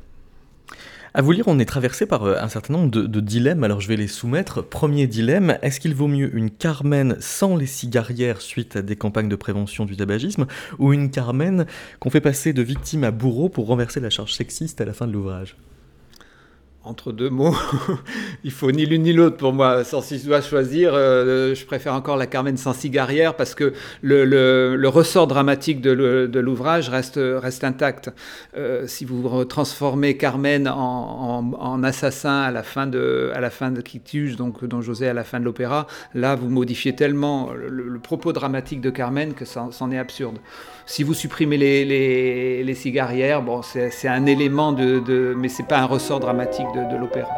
À vous lire, on est traversé par euh, un certain nombre de, dilemmes, alors je vais les soumettre. Premier dilemme, est-ce qu'il vaut mieux une Carmen sans les cigarières suite à des campagnes de prévention du tabagisme, ou une Carmen qu'on fait passer de victime à bourreau pour renverser la charge sexiste à la fin de l'ouvrage? Entre deux mots, il faut ni l'une ni l'autre pour moi. Sans si je dois choisir, euh, je préfère encore la Carmen sans cigarière parce que le, ressort dramatique de l'ouvrage reste, intact. Euh, si vous transformez Carmen en, assassin à la fin de, à la fin de qui donc dont José à la fin de l'opéra, là vous modifiez tellement le, propos dramatique de Carmen que c'en est absurde. Si vous supprimez les, les, cigarières, bon, c'est un élément de, de mais c'est pas un ressort dramatique de, de l'opéra.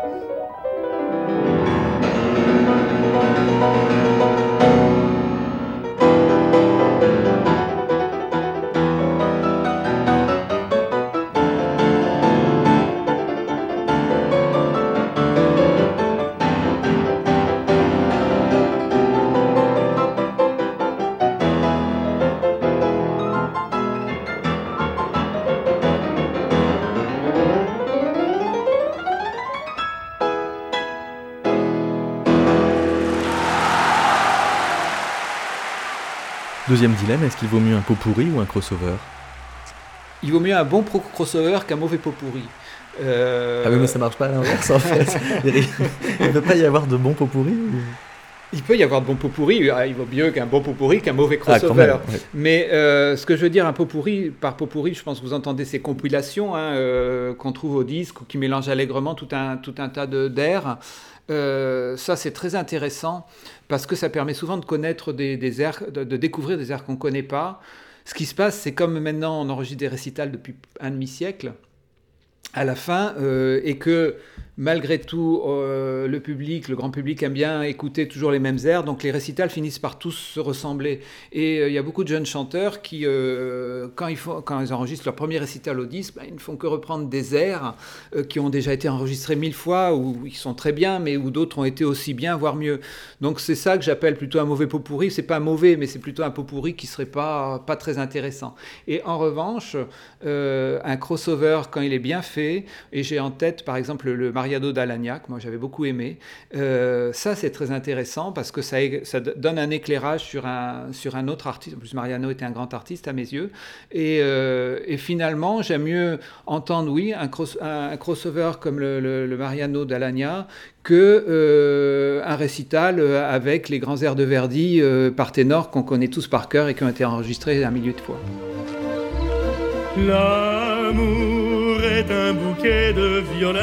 Deuxième dilemme, est-ce qu'il vaut mieux un pot pourri ou un crossover Il vaut mieux un bon crossover qu'un mauvais pot pourri. Euh, ah oui, mais ça marche pas à l'inverse en fait. il ne peut pas y avoir de bons pot pourris Il peut y avoir de bons pot pourris, ah, il vaut mieux qu'un bon pot pourri qu'un mauvais ah, crossover. Mais euh, ce que je veux dire, un pot pourri, par pot pourri, je pense que vous entendez ces compilations hein, euh, qu'on trouve au disque ou qui mélangent allègrement tout un, tout un tas d'air. Euh, ça, c'est très intéressant parce que ça permet souvent de connaître des, airs, de, découvrir des airs qu'on ne connaît pas. Ce qui se passe, c'est comme maintenant on enregistre des récitals depuis un demi-siècle à la fin euh, et que malgré tout, euh, le public, le grand public aime bien écouter toujours les mêmes airs, donc les récitals finissent par tous se ressembler. Et euh, il y a beaucoup de jeunes chanteurs qui, quand, ils font, quand ils enregistrent leur premier récital au disque, ben, ils ne font que reprendre des airs qui ont déjà été enregistrés mille fois, ou ils sont très bien, mais où d'autres ont été aussi bien, voire mieux. Donc c'est ça que j'appelle plutôt un mauvais pot pourri. C'est pas mauvais, mais c'est plutôt un pot pourri qui serait pas, pas très intéressant. Et en revanche, un crossover, quand il est bien fait, Et j'ai en tête, par exemple, le Mariado d'Alagna, que moi j'avais beaucoup aimé. Euh, ça, c'est très intéressant parce que ça, donne un éclairage sur un, autre artiste. En plus, Mariano était un grand artiste à mes yeux. Et, euh, finalement, j'aime mieux entendre, oui, un, crossover comme le, Mariano d'Alagna que euh, un récital avec les grands airs de Verdi par ténor qu'on connaît tous par cœur et qui ont été enregistrés un milieu de fois. L'amour un bouquet de violettes.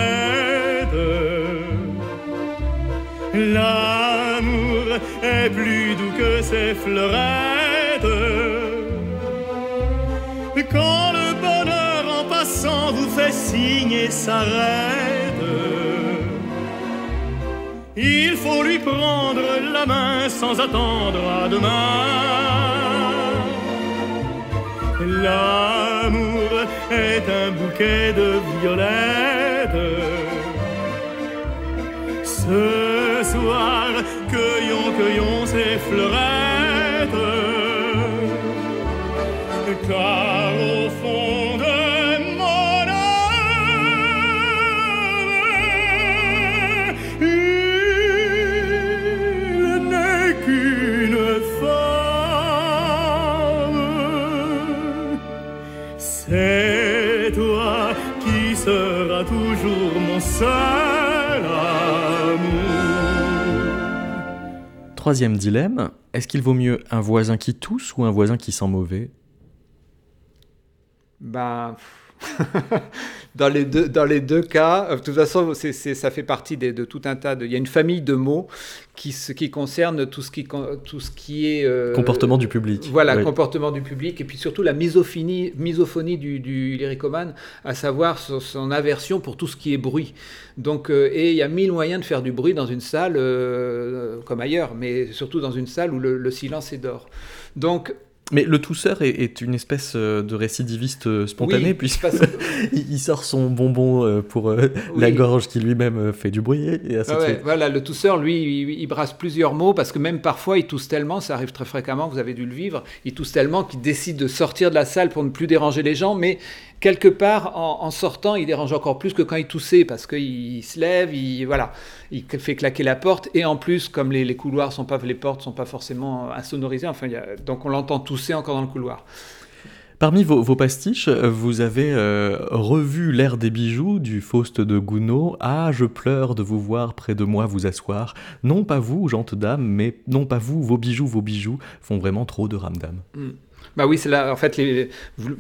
L'amour est plus doux que ses fleurettes. Quand le bonheur en passant vous fait signe et s'arrête, il faut lui prendre la main sans attendre à demain. L'amour est un bouquet de violettes. Ce soir, cueillons, cueillons ces fleurettes. Car Troisième dilemme, est-ce qu'il vaut mieux un voisin qui tousse ou un voisin qui sent mauvais? Ben. Dans, les deux, dans les deux cas, de toute façon, ça fait partie de, de, tout un tas de. Il y a une famille de mots qui, qui concerne tout ce qui, tout ce qui est. Euh, comportement du public. Voilà, oui. comportement du public, et puis surtout la misophonie, misophonie du, du lyricomane, à savoir son, son, aversion pour tout ce qui est bruit. Donc, euh, et il y a mille moyens de faire du bruit dans une salle, euh, comme ailleurs, mais surtout dans une salle où le, le silence est d'or. Donc, mais le tousseur est, est, une espèce euh, de récidiviste spontané, oui, puisqu'il il sort son bonbon pour oui. la gorge qui lui-même fait du bruit. Et ainsi ah ouais. Voilà, le tousseur, lui, il, il, brasse plusieurs mots, parce que même parfois, il tousse tellement, ça arrive très fréquemment, vous avez dû le vivre, il tousse tellement qu'il décide de sortir de la salle pour ne plus déranger les gens, mais quelque part, en, en, sortant, il dérange encore plus que quand il toussait, parce qu'il se lève, il, voilà, il fait claquer la porte, et en plus, comme les, les couloirs sont pas, les portes sont pas forcément insonorisées, enfin, il y a, donc on l'entend tousser encore dans le couloir. Parmi vos, vos, pastiches, vous avez euh, revu l'air des bijoux du Faust de Gounod. Ah, je pleure de vous voir près de moi vous asseoir. Non pas vous, gentes dames, mais non pas vous, vos bijoux, vos bijoux font vraiment trop de ramdam. Mm. Bah oui, c'est là, en fait,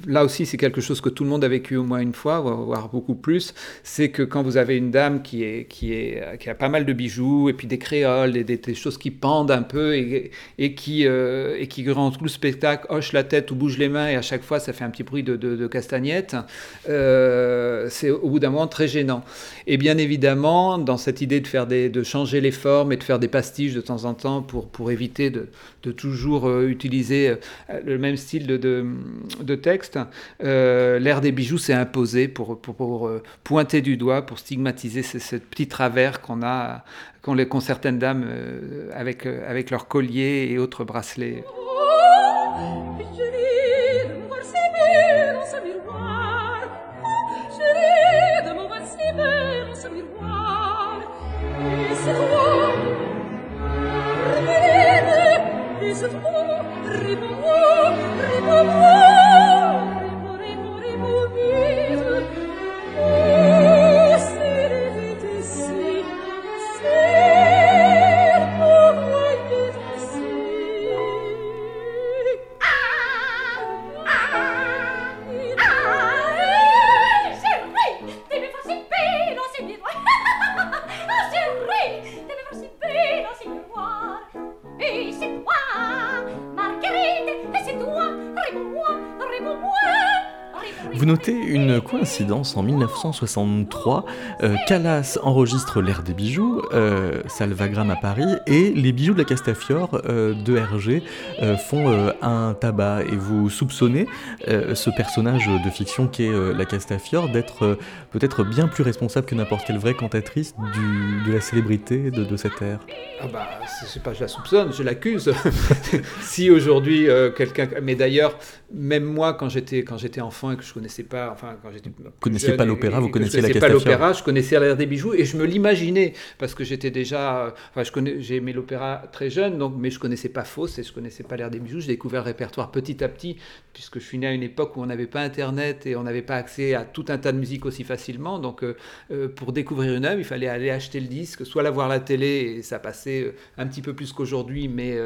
là aussi, c'est quelque chose que tout le monde a vécu au moins une fois, voire beaucoup plus. C'est que quand vous avez une dame qui, est, qui, est, qui a pas mal de bijoux, et puis des créoles, des, des, choses qui pendent un peu, et, et qui, euh, et qui, durant tout le spectacle, hoche la tête ou bouge les mains, et à chaque fois, ça fait un petit bruit de, de, castagnette, euh, c'est au bout d'un moment très gênant. Et bien évidemment, dans cette idée de, faire des, de changer les formes et de faire des pastiches de temps en temps pour, éviter de, de toujours euh, utiliser le même style de, de, de texte, euh, l'ère des bijoux s'est imposé pour, pour, pour, pointer du doigt, pour stigmatiser ce, ce petit travers qu'on a, qu'ont qu certaines dames euh, avec, avec leurs colliers et autres bracelets. Vous notez une coïncidence en 1963. Euh, Calas enregistre l'ère des bijoux, euh, Salvagram à Paris, et les bijoux de la Castafiore euh, de Hergé font un tabac. Et vous soupçonnez ce personnage de fiction qui est la Castafiore d'être peut-être bien plus responsable que n'importe quelle vraie cantatrice de la célébrité de, de cette ère. Ah bah, c'est pas je la soupçonne, je l'accuse. si aujourd'hui quelqu'un, mais d'ailleurs, même moi quand j'étais enfant et que je connaissais connaissais pas, enfin quand j'étais vous connaissiez pas l'opéra, vous connaissiez la Je connaissais pas l'opéra, je connaissais l'air des bijoux et je me l'imaginais parce que j'étais déjà, enfin je connais, j'ai aimé l'opéra très jeune, donc mais je connaissais pas Faust et je connaissais pas l'air des bijoux. J'ai découvert le répertoire petit à petit puisque je suis né à une époque où on n'avait pas internet et on n'avait pas accès à tout un tas de musique aussi facilement. Donc euh, euh, pour découvrir une œuvre, il fallait aller acheter le disque, soit la voir à la télé et ça passait euh, un petit peu plus qu'aujourd'hui, mais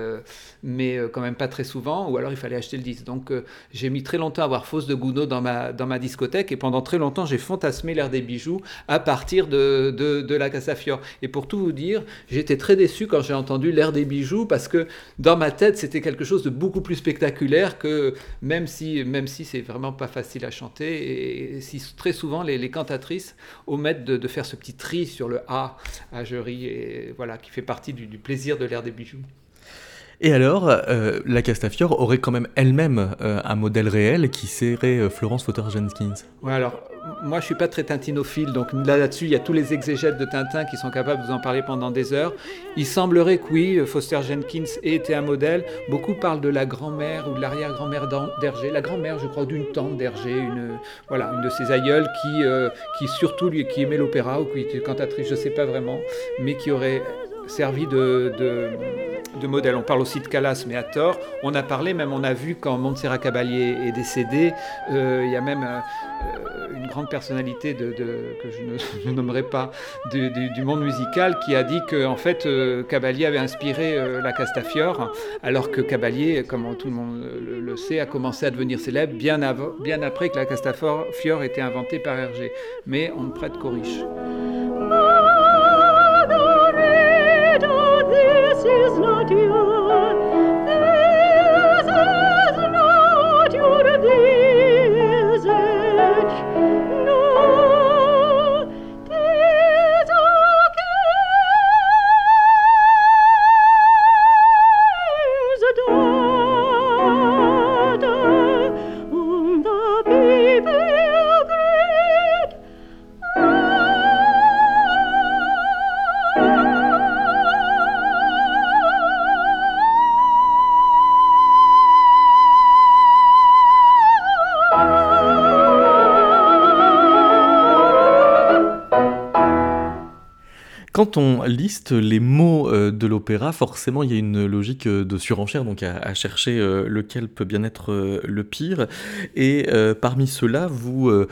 mais quand même pas très souvent, ou alors il fallait acheter le disque. Donc j'ai mis très longtemps à voir Faust de Gounod dans ma, dans ma discothèque et pendant très longtemps j'ai fantasmé l'air des bijoux à partir de, de, de la. Et pour tout vous dire, j'étais très déçu quand j'ai entendu l'air des bijoux parce que dans ma tête c'était quelque chose de beaucoup plus spectaculaire que même si, même si c'est vraiment pas facile à chanter et si très souvent les, cantatrices omettent de, faire ce petit tri sur le A à jury et voilà qui fait partie du plaisir de l'air des bijoux. Et alors, euh, la Castafiore aurait quand même elle-même euh, un modèle réel qui serait euh, Florence Foster Jenkins. Ouais, alors moi je suis pas très tintinophile, donc là là-dessus il y a tous les exégètes de Tintin qui sont capables de vous en parler pendant des heures. Il semblerait que oui, Foster Jenkins ait été un modèle. Beaucoup parlent de la grand-mère ou de l'arrière-grand-mère d'Hergé. La grand-mère, je crois, d'une tante d'Hergé, une voilà, une de ses aïeules qui qui surtout qui aimait l'opéra ou qui était cantatrice, je sais pas vraiment, mais qui aurait servi de, de, modèle. On parle aussi de Calas, mais à tort. On a parlé, même on a vu quand Montserrat Caballé est décédé, euh, il y a même euh, une grande personnalité de, que je ne, nommerai pas du, monde musical qui a dit que en fait euh, Caballé avait inspiré euh, la Castafiore, alors que Caballé, comme tout le monde le, sait, a commencé à devenir célèbre bien, bien après que la Castafiore était inventée par Hergé. Mais on ne prête qu'aux riches. dir On liste les mots de l'opéra, forcément il y a une logique de surenchère, donc à, chercher lequel peut bien être le pire. Et euh, parmi ceux-là, vous euh,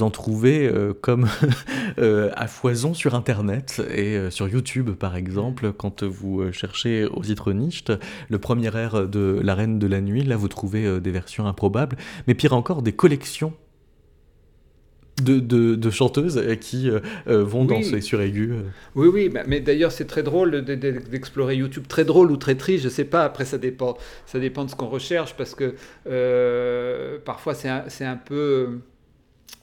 en trouvez euh, comme à foison sur Internet et sur YouTube par exemple, quand vous cherchez aux Nicht, le premier air de La Reine de la Nuit, là vous trouvez des versions improbables, mais pire encore des collections de, de, de, chanteuses qui euh, vont oui. danser sur aigu. Oui, oui, mais d'ailleurs c'est très drôle d'explorer YouTube, très drôle ou très triste, je sais pas, après ça dépend, ça dépend de ce qu'on recherche, parce que euh, parfois c'est un, un peu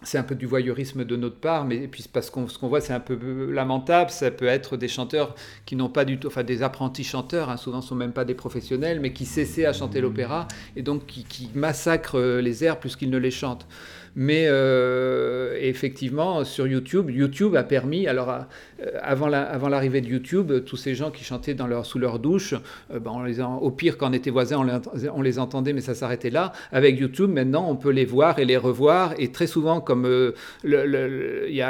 c'est un peu du voyeurisme de notre part, mais puis parce qu'on ce qu'on voit c'est un peu lamentable. Ça peut être des chanteurs qui n'ont pas du tout, enfin des apprentis chanteurs, hein, souvent sont même pas des professionnels, mais qui cessaient à chanter l'opéra et donc qui, qui massacrent les airs plus qu'ils ne les chantent. Mais euh, effectivement, sur YouTube, YouTube a permis, alors à, avant l'arrivée de YouTube, tous ces gens qui chantaient dans leur, sous leur douche, euh, ben au pire, quand on était voisins, on les, entendait, mais ça s'arrêtait là. Avec YouTube, maintenant, on peut les voir et les revoir. Et très souvent, comme euh, il y a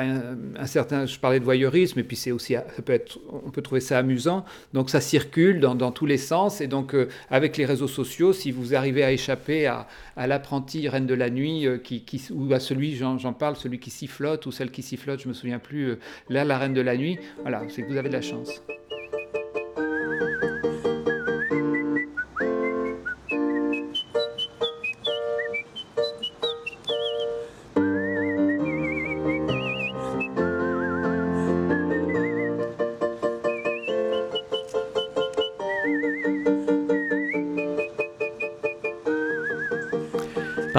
un, certain, je parlais de voyeurisme, et puis c'est aussi, ça peut être, on peut trouver ça amusant. Donc ça circule dans, tous les sens. Et donc, euh, avec les réseaux sociaux, si vous arrivez à échapper à, à l'apprenti reine de la nuit, qui, qui, ou à celui, j'en parle, celui qui sifflote, ou celle qui sifflote, je me souviens plus, là, la reine de la nuit, voilà, c'est que vous avez de la chance.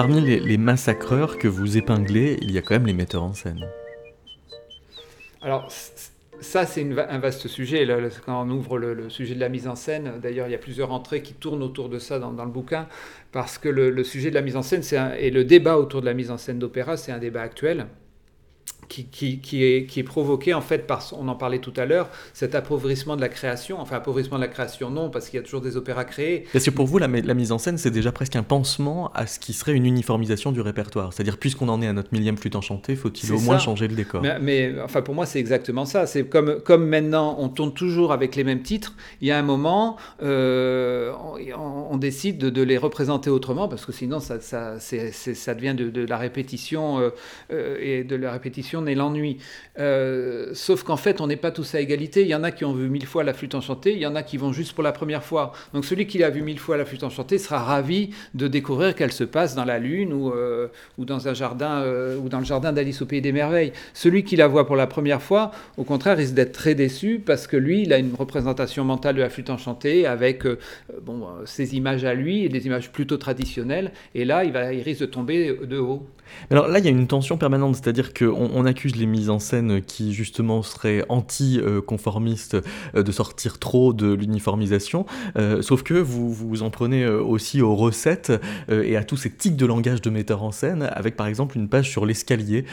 Parmi les, massacreurs que vous épinglez, il y a quand même les metteurs en scène. Alors, ça, c'est un vaste sujet. Quand on ouvre le, sujet de la mise en scène, d'ailleurs, il y a plusieurs entrées qui tournent autour de ça dans, le bouquin, parce que le, sujet de la mise en scène et le débat autour de la mise en scène d'opéra, c'est un débat actuel qui, qui, qui est, qui est provoqué en fait par, on en parlait tout à l'heure, cet appauvrissement de la création. Enfin, appauvrissement de la création, non, parce qu'il y a toujours des opéras créés. Parce que pour vous, la, la mise en scène, c'est déjà presque un pansement à ce qui serait une uniformisation du répertoire. C'est-à-dire, puisqu'on en est à notre millième flûte enchantée, faut-il au moins ça. changer le décor? Mais, mais, enfin, pour moi, c'est exactement ça. C'est comme, comme maintenant, on tourne toujours avec les mêmes titres. Il y a un moment, euh, on, on décide de, de les représenter autrement, parce que sinon, ça, ça, devient de, de la répétition, euh, euh, et de la répétition naît l'ennui. Euh, sauf qu'en fait, on n'est pas tous à égalité. Il y en a qui ont vu mille fois la flûte enchantée, il y en a qui vont juste pour la première fois. Donc celui qui a vu mille fois la flûte enchantée sera ravi de découvrir qu'elle se passe dans la lune ou, euh, dans un jardin euh, ou dans le jardin d'Alice au pays des merveilles. Celui qui la voit pour la première fois, au contraire, risque d'être très déçu parce que lui, il a une représentation mentale de la flûte enchantée avec bon, ses images à lui et des images plutôt traditionnelles. Et là, il, va, il risque de tomber de haut. Alors là, il y a une tension permanente, c'est-à-dire qu'on on accuse les mises en scène qui justement seraient anti-conformistes euh, de sortir trop de l'uniformisation, euh, sauf que vous vous en prenez euh, aussi aux recettes et à tous ces tics de langage de metteur en scène, avec par exemple une page sur l'escalier,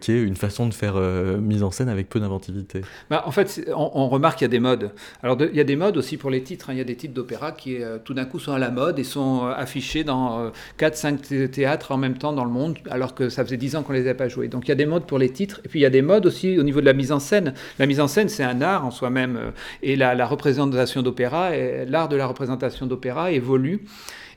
qui est une façon de faire mise en scène avec peu d'inventivité. Bah, en fait, on, on remarque qu'il y a des modes. Alors, il y a des modes aussi pour les titres. hein. Il y a des titres d'opéra qui, tout d'un coup, sont à la mode et sont affichés dans 4-5 théâtres en même temps dans le monde, alors que ça faisait 10 ans qu'on les avait pas joués. Donc, il y a des modes pour les titres. Et puis, il y a des modes aussi au niveau de la mise en scène. La mise en scène, c'est un art en soi-même. Et la, la représentation d'opéra, l'art de la représentation d'opéra évolue.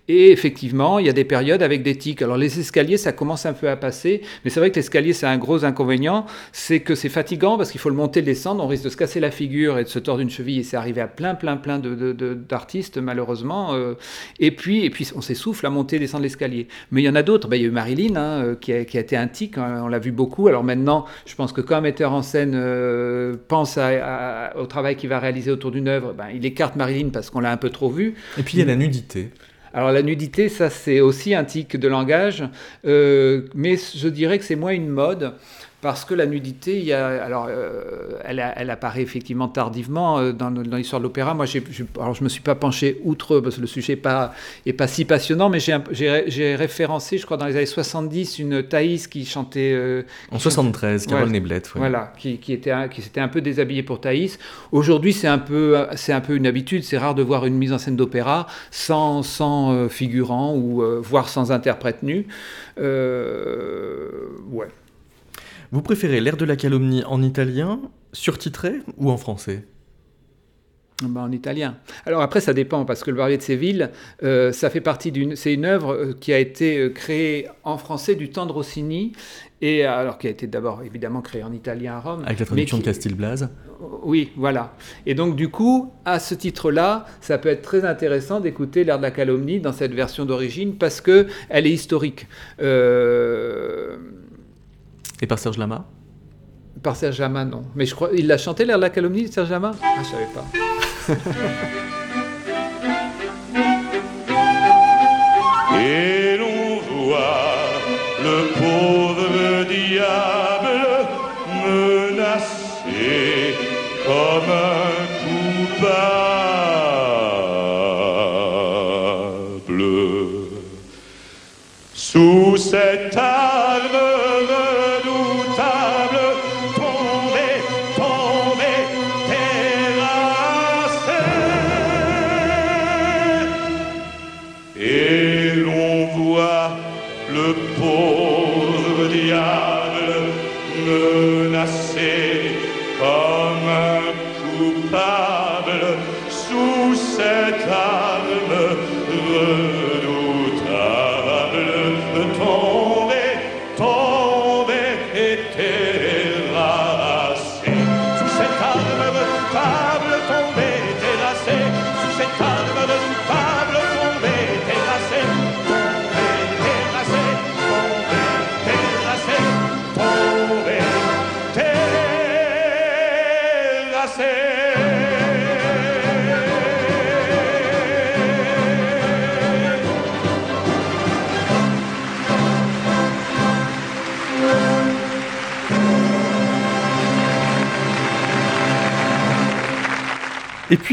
Et effectivement, il y a des périodes avec des tics. Alors les escaliers, ça commence un peu à passer, mais c'est vrai que l'escalier, c'est un gros inconvénient, c'est que c'est fatigant parce qu'il faut le monter, le descendre, on risque de se casser la figure et de se tordre une cheville, et c'est arrivé à plein, plein, plein de, de- de- d'artistes, malheureusement. euh, et, puis, et puis, on s'essouffle à monter descendre l'escalier. Mais il y en a d'autres. Ben, il y a eu Marilyn, hein, euh, qui, a, été un tic, hein, on l'a vu beaucoup. Alors maintenant, je pense que quand un metteur en scène euh, pense au travail qu'il va réaliser autour d'une œuvre, ben, il écarte Marilyn parce qu'on l'a un peu trop vue. Et puis il y a la nudité. Alors la nudité, ça c'est aussi un tic de langage, euh, mais je dirais que c'est moins une mode. Parce que la nudité, il y a, alors, euh, elle, elle apparaît effectivement tardivement euh, dans, dans l'histoire de l'opéra. Moi, j'ai, j'ai- alors je me suis pas penché outre parce que le sujet n'est pas, est pas si passionnant, mais j'ai, un- j'ai, j'ai référencé, je crois, dans les années 70, une Thaïs qui chantait. euh, En qui 73, Carole Ouais. Neblett. ouais. voilà, qui, qui était un- qui s'était un peu déshabillé pour Thaïs. Aujourd'hui, c'est un peu, c'est un peu une habitude. C'est rare de voir une mise en scène d'opéra sans, sans euh, figurant ou euh, voire sans interprète nu. Euh, ouais. Vous préférez l'air de la calomnie en italien, surtitré ou en français Ben, en italien. Alors après, ça dépend parce que le Barbier de Séville, euh, ça fait partie d'une, c'est une œuvre euh, qui a été euh, créée en français du temps de Rossini et alors qui a été d'abord évidemment créée en italien à Rome. Avec la traduction qui- de Castilblase Oui, voilà. Et donc, du coup, à ce titre-là, ça peut être très intéressant d'écouter l'air de la calomnie dans cette version d'origine parce que elle est historique. Euh, Et par Serge Lama Par Serge Lama, non. Mais je crois, il l'a chanté l'air de la calomnie, Serge Lama? Ah, je savais pas. Et l'on voit le pauvre diable menacé comme un coupable. Sous cette arme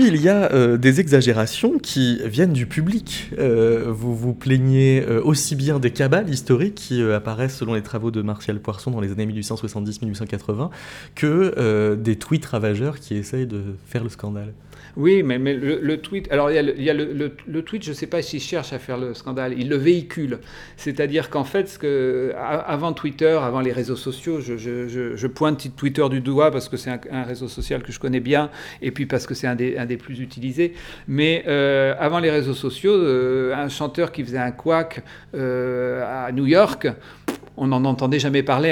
il y a euh, des exagérations qui viennent du public. Euh, vous vous plaignez euh, aussi bien des cabales historiques qui apparaissent selon les travaux de Martial Poisson dans les années 1870-1880 que des tweets ravageurs qui essayent de faire le scandale. Oui, mais, le, tweet. Alors, il y a le, tweet, je ne sais pas s'il cherche à faire le scandale, il le véhicule. C'est-à-dire qu'en fait, avant Twitter, avant les réseaux sociaux, je, pointe Twitter du doigt parce que c'est un, réseau social que je connais bien et puis parce que c'est un des, un des plus utilisés. Mais euh, avant les réseaux sociaux, euh, un chanteur qui faisait un quack euh, à New York, on n'en entendait jamais parler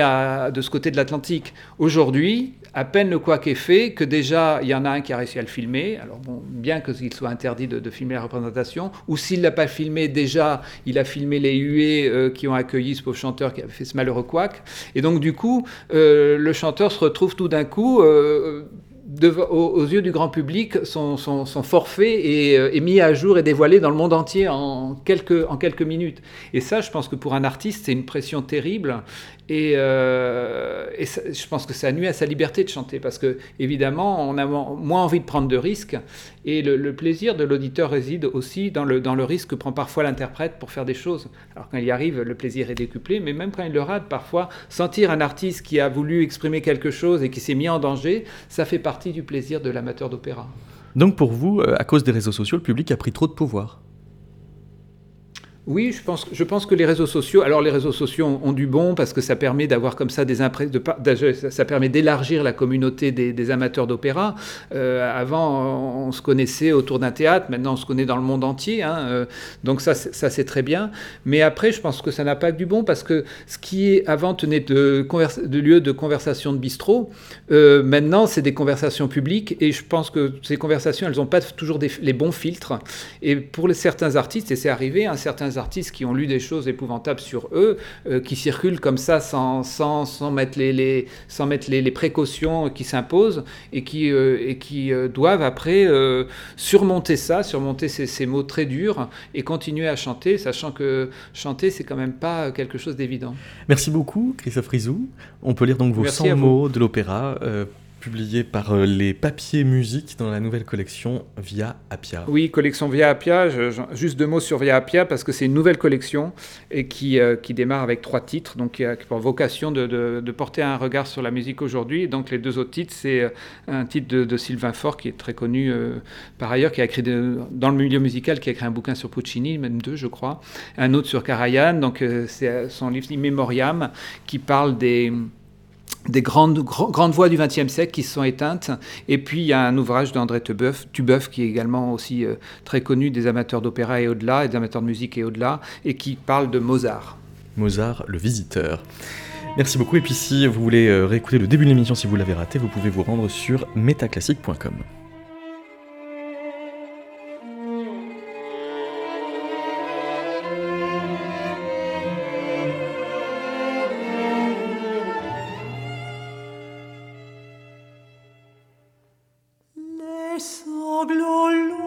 de ce côté de l'Atlantique. Aujourd'hui, à peine le quoi est fait, que déjà il y en a un qui a réussi à le filmer. Alors bon, bien que qu'il soit interdit de, filmer la représentation, ou s'il l'a pas filmé déjà, il a filmé les huées euh, qui ont accueilli ce pauvre chanteur qui avait fait ce malheureux couac. Et donc du coup, euh, le chanteur se retrouve tout d'un coup. Aux, yeux du grand public, son, son- son euh, mis à jour et dévoilé dans le monde entier en quelques minutes. Et ça, je pense que pour un artiste, c'est une pression terrible. Et, euh, je pense que ça nuit à sa liberté de chanter parce que, évidemment, on a mo- moins envie de prendre de risques. Et le, le plaisir de l'auditeur réside aussi dans le, dans le risque que prend parfois l'interprète pour faire des choses. Alors, quand il y arrive, le plaisir est décuplé, mais même quand il le rate, parfois, sentir un artiste qui a voulu exprimer quelque chose et qui s'est mis en danger, ça fait partie du plaisir de l'amateur d'opéra. Donc pour vous, euh, à cause des réseaux sociaux, le public a pris trop de pouvoir. Oui, je pense, je pense que les réseaux sociaux, alors les réseaux sociaux ont, du bon parce que ça permet d'avoir comme ça des impressions, ça, permet d'élargir la communauté des, amateurs d'opéra. Euh, avant, on, se connaissait autour d'un théâtre, maintenant on se connaît dans le monde entier, hein, euh, donc ça, c'est- très bien. Mais après, je pense que ça n'a pas du bon parce que ce qui est avant tenait de, de lieu de conversation de bistrot, euh, maintenant c'est des conversations publiques et je pense que ces conversations, elles n'ont pas toujours les bons filtres. Et pour certains artistes, et c'est arrivé, hein, certains artistes qui ont lu des choses épouvantables sur eux, euh, qui circulent comme ça sans, sans, sans mettre, les, les- sans mettre les, les précautions qui s'imposent et qui, euh, et qui euh, doivent après surmonter ça, surmonter ces, ces mots très durs et continuer à chanter, sachant que chanter, c'est quand même pas quelque chose d'évident. Merci beaucoup, Christophe Rizou. On peut lire donc vos Merci 100 à vous. mots de l'opéra, publiés par euh, les papiers musique dans la nouvelle collection Via Appia. Oui, collection Via Appia. juste deux mots sur Via Appia parce que c'est une nouvelle collection et qui, euh, qui démarre avec trois titres, donc qui a vocation de, de- porter un regard sur la musique aujourd'hui. Donc les deux autres titres, c'est euh, un titre de, Sylvain Faure qui est très connu par ailleurs, qui a écrit dans le milieu musical, qui a écrit un bouquin sur Puccini, même deux, je crois, un autre sur Karajan. Donc c'est son livre In Memoriam qui parle des des grandes, gr- grandes voix du XXe siècle qui se sont éteintes. Et puis, il y a un ouvrage d'André Tubeuf, qui est également aussi euh, très connu des amateurs d'opéra et au-delà, et des amateurs de musique et au-delà, et qui parle de Mozart. Mozart, le visiteur. Merci beaucoup. Et puis si vous voulez euh, réécouter le début de l'émission si vous l'avez raté, vous pouvez vous rendre sur metaclassique.com. Gloria.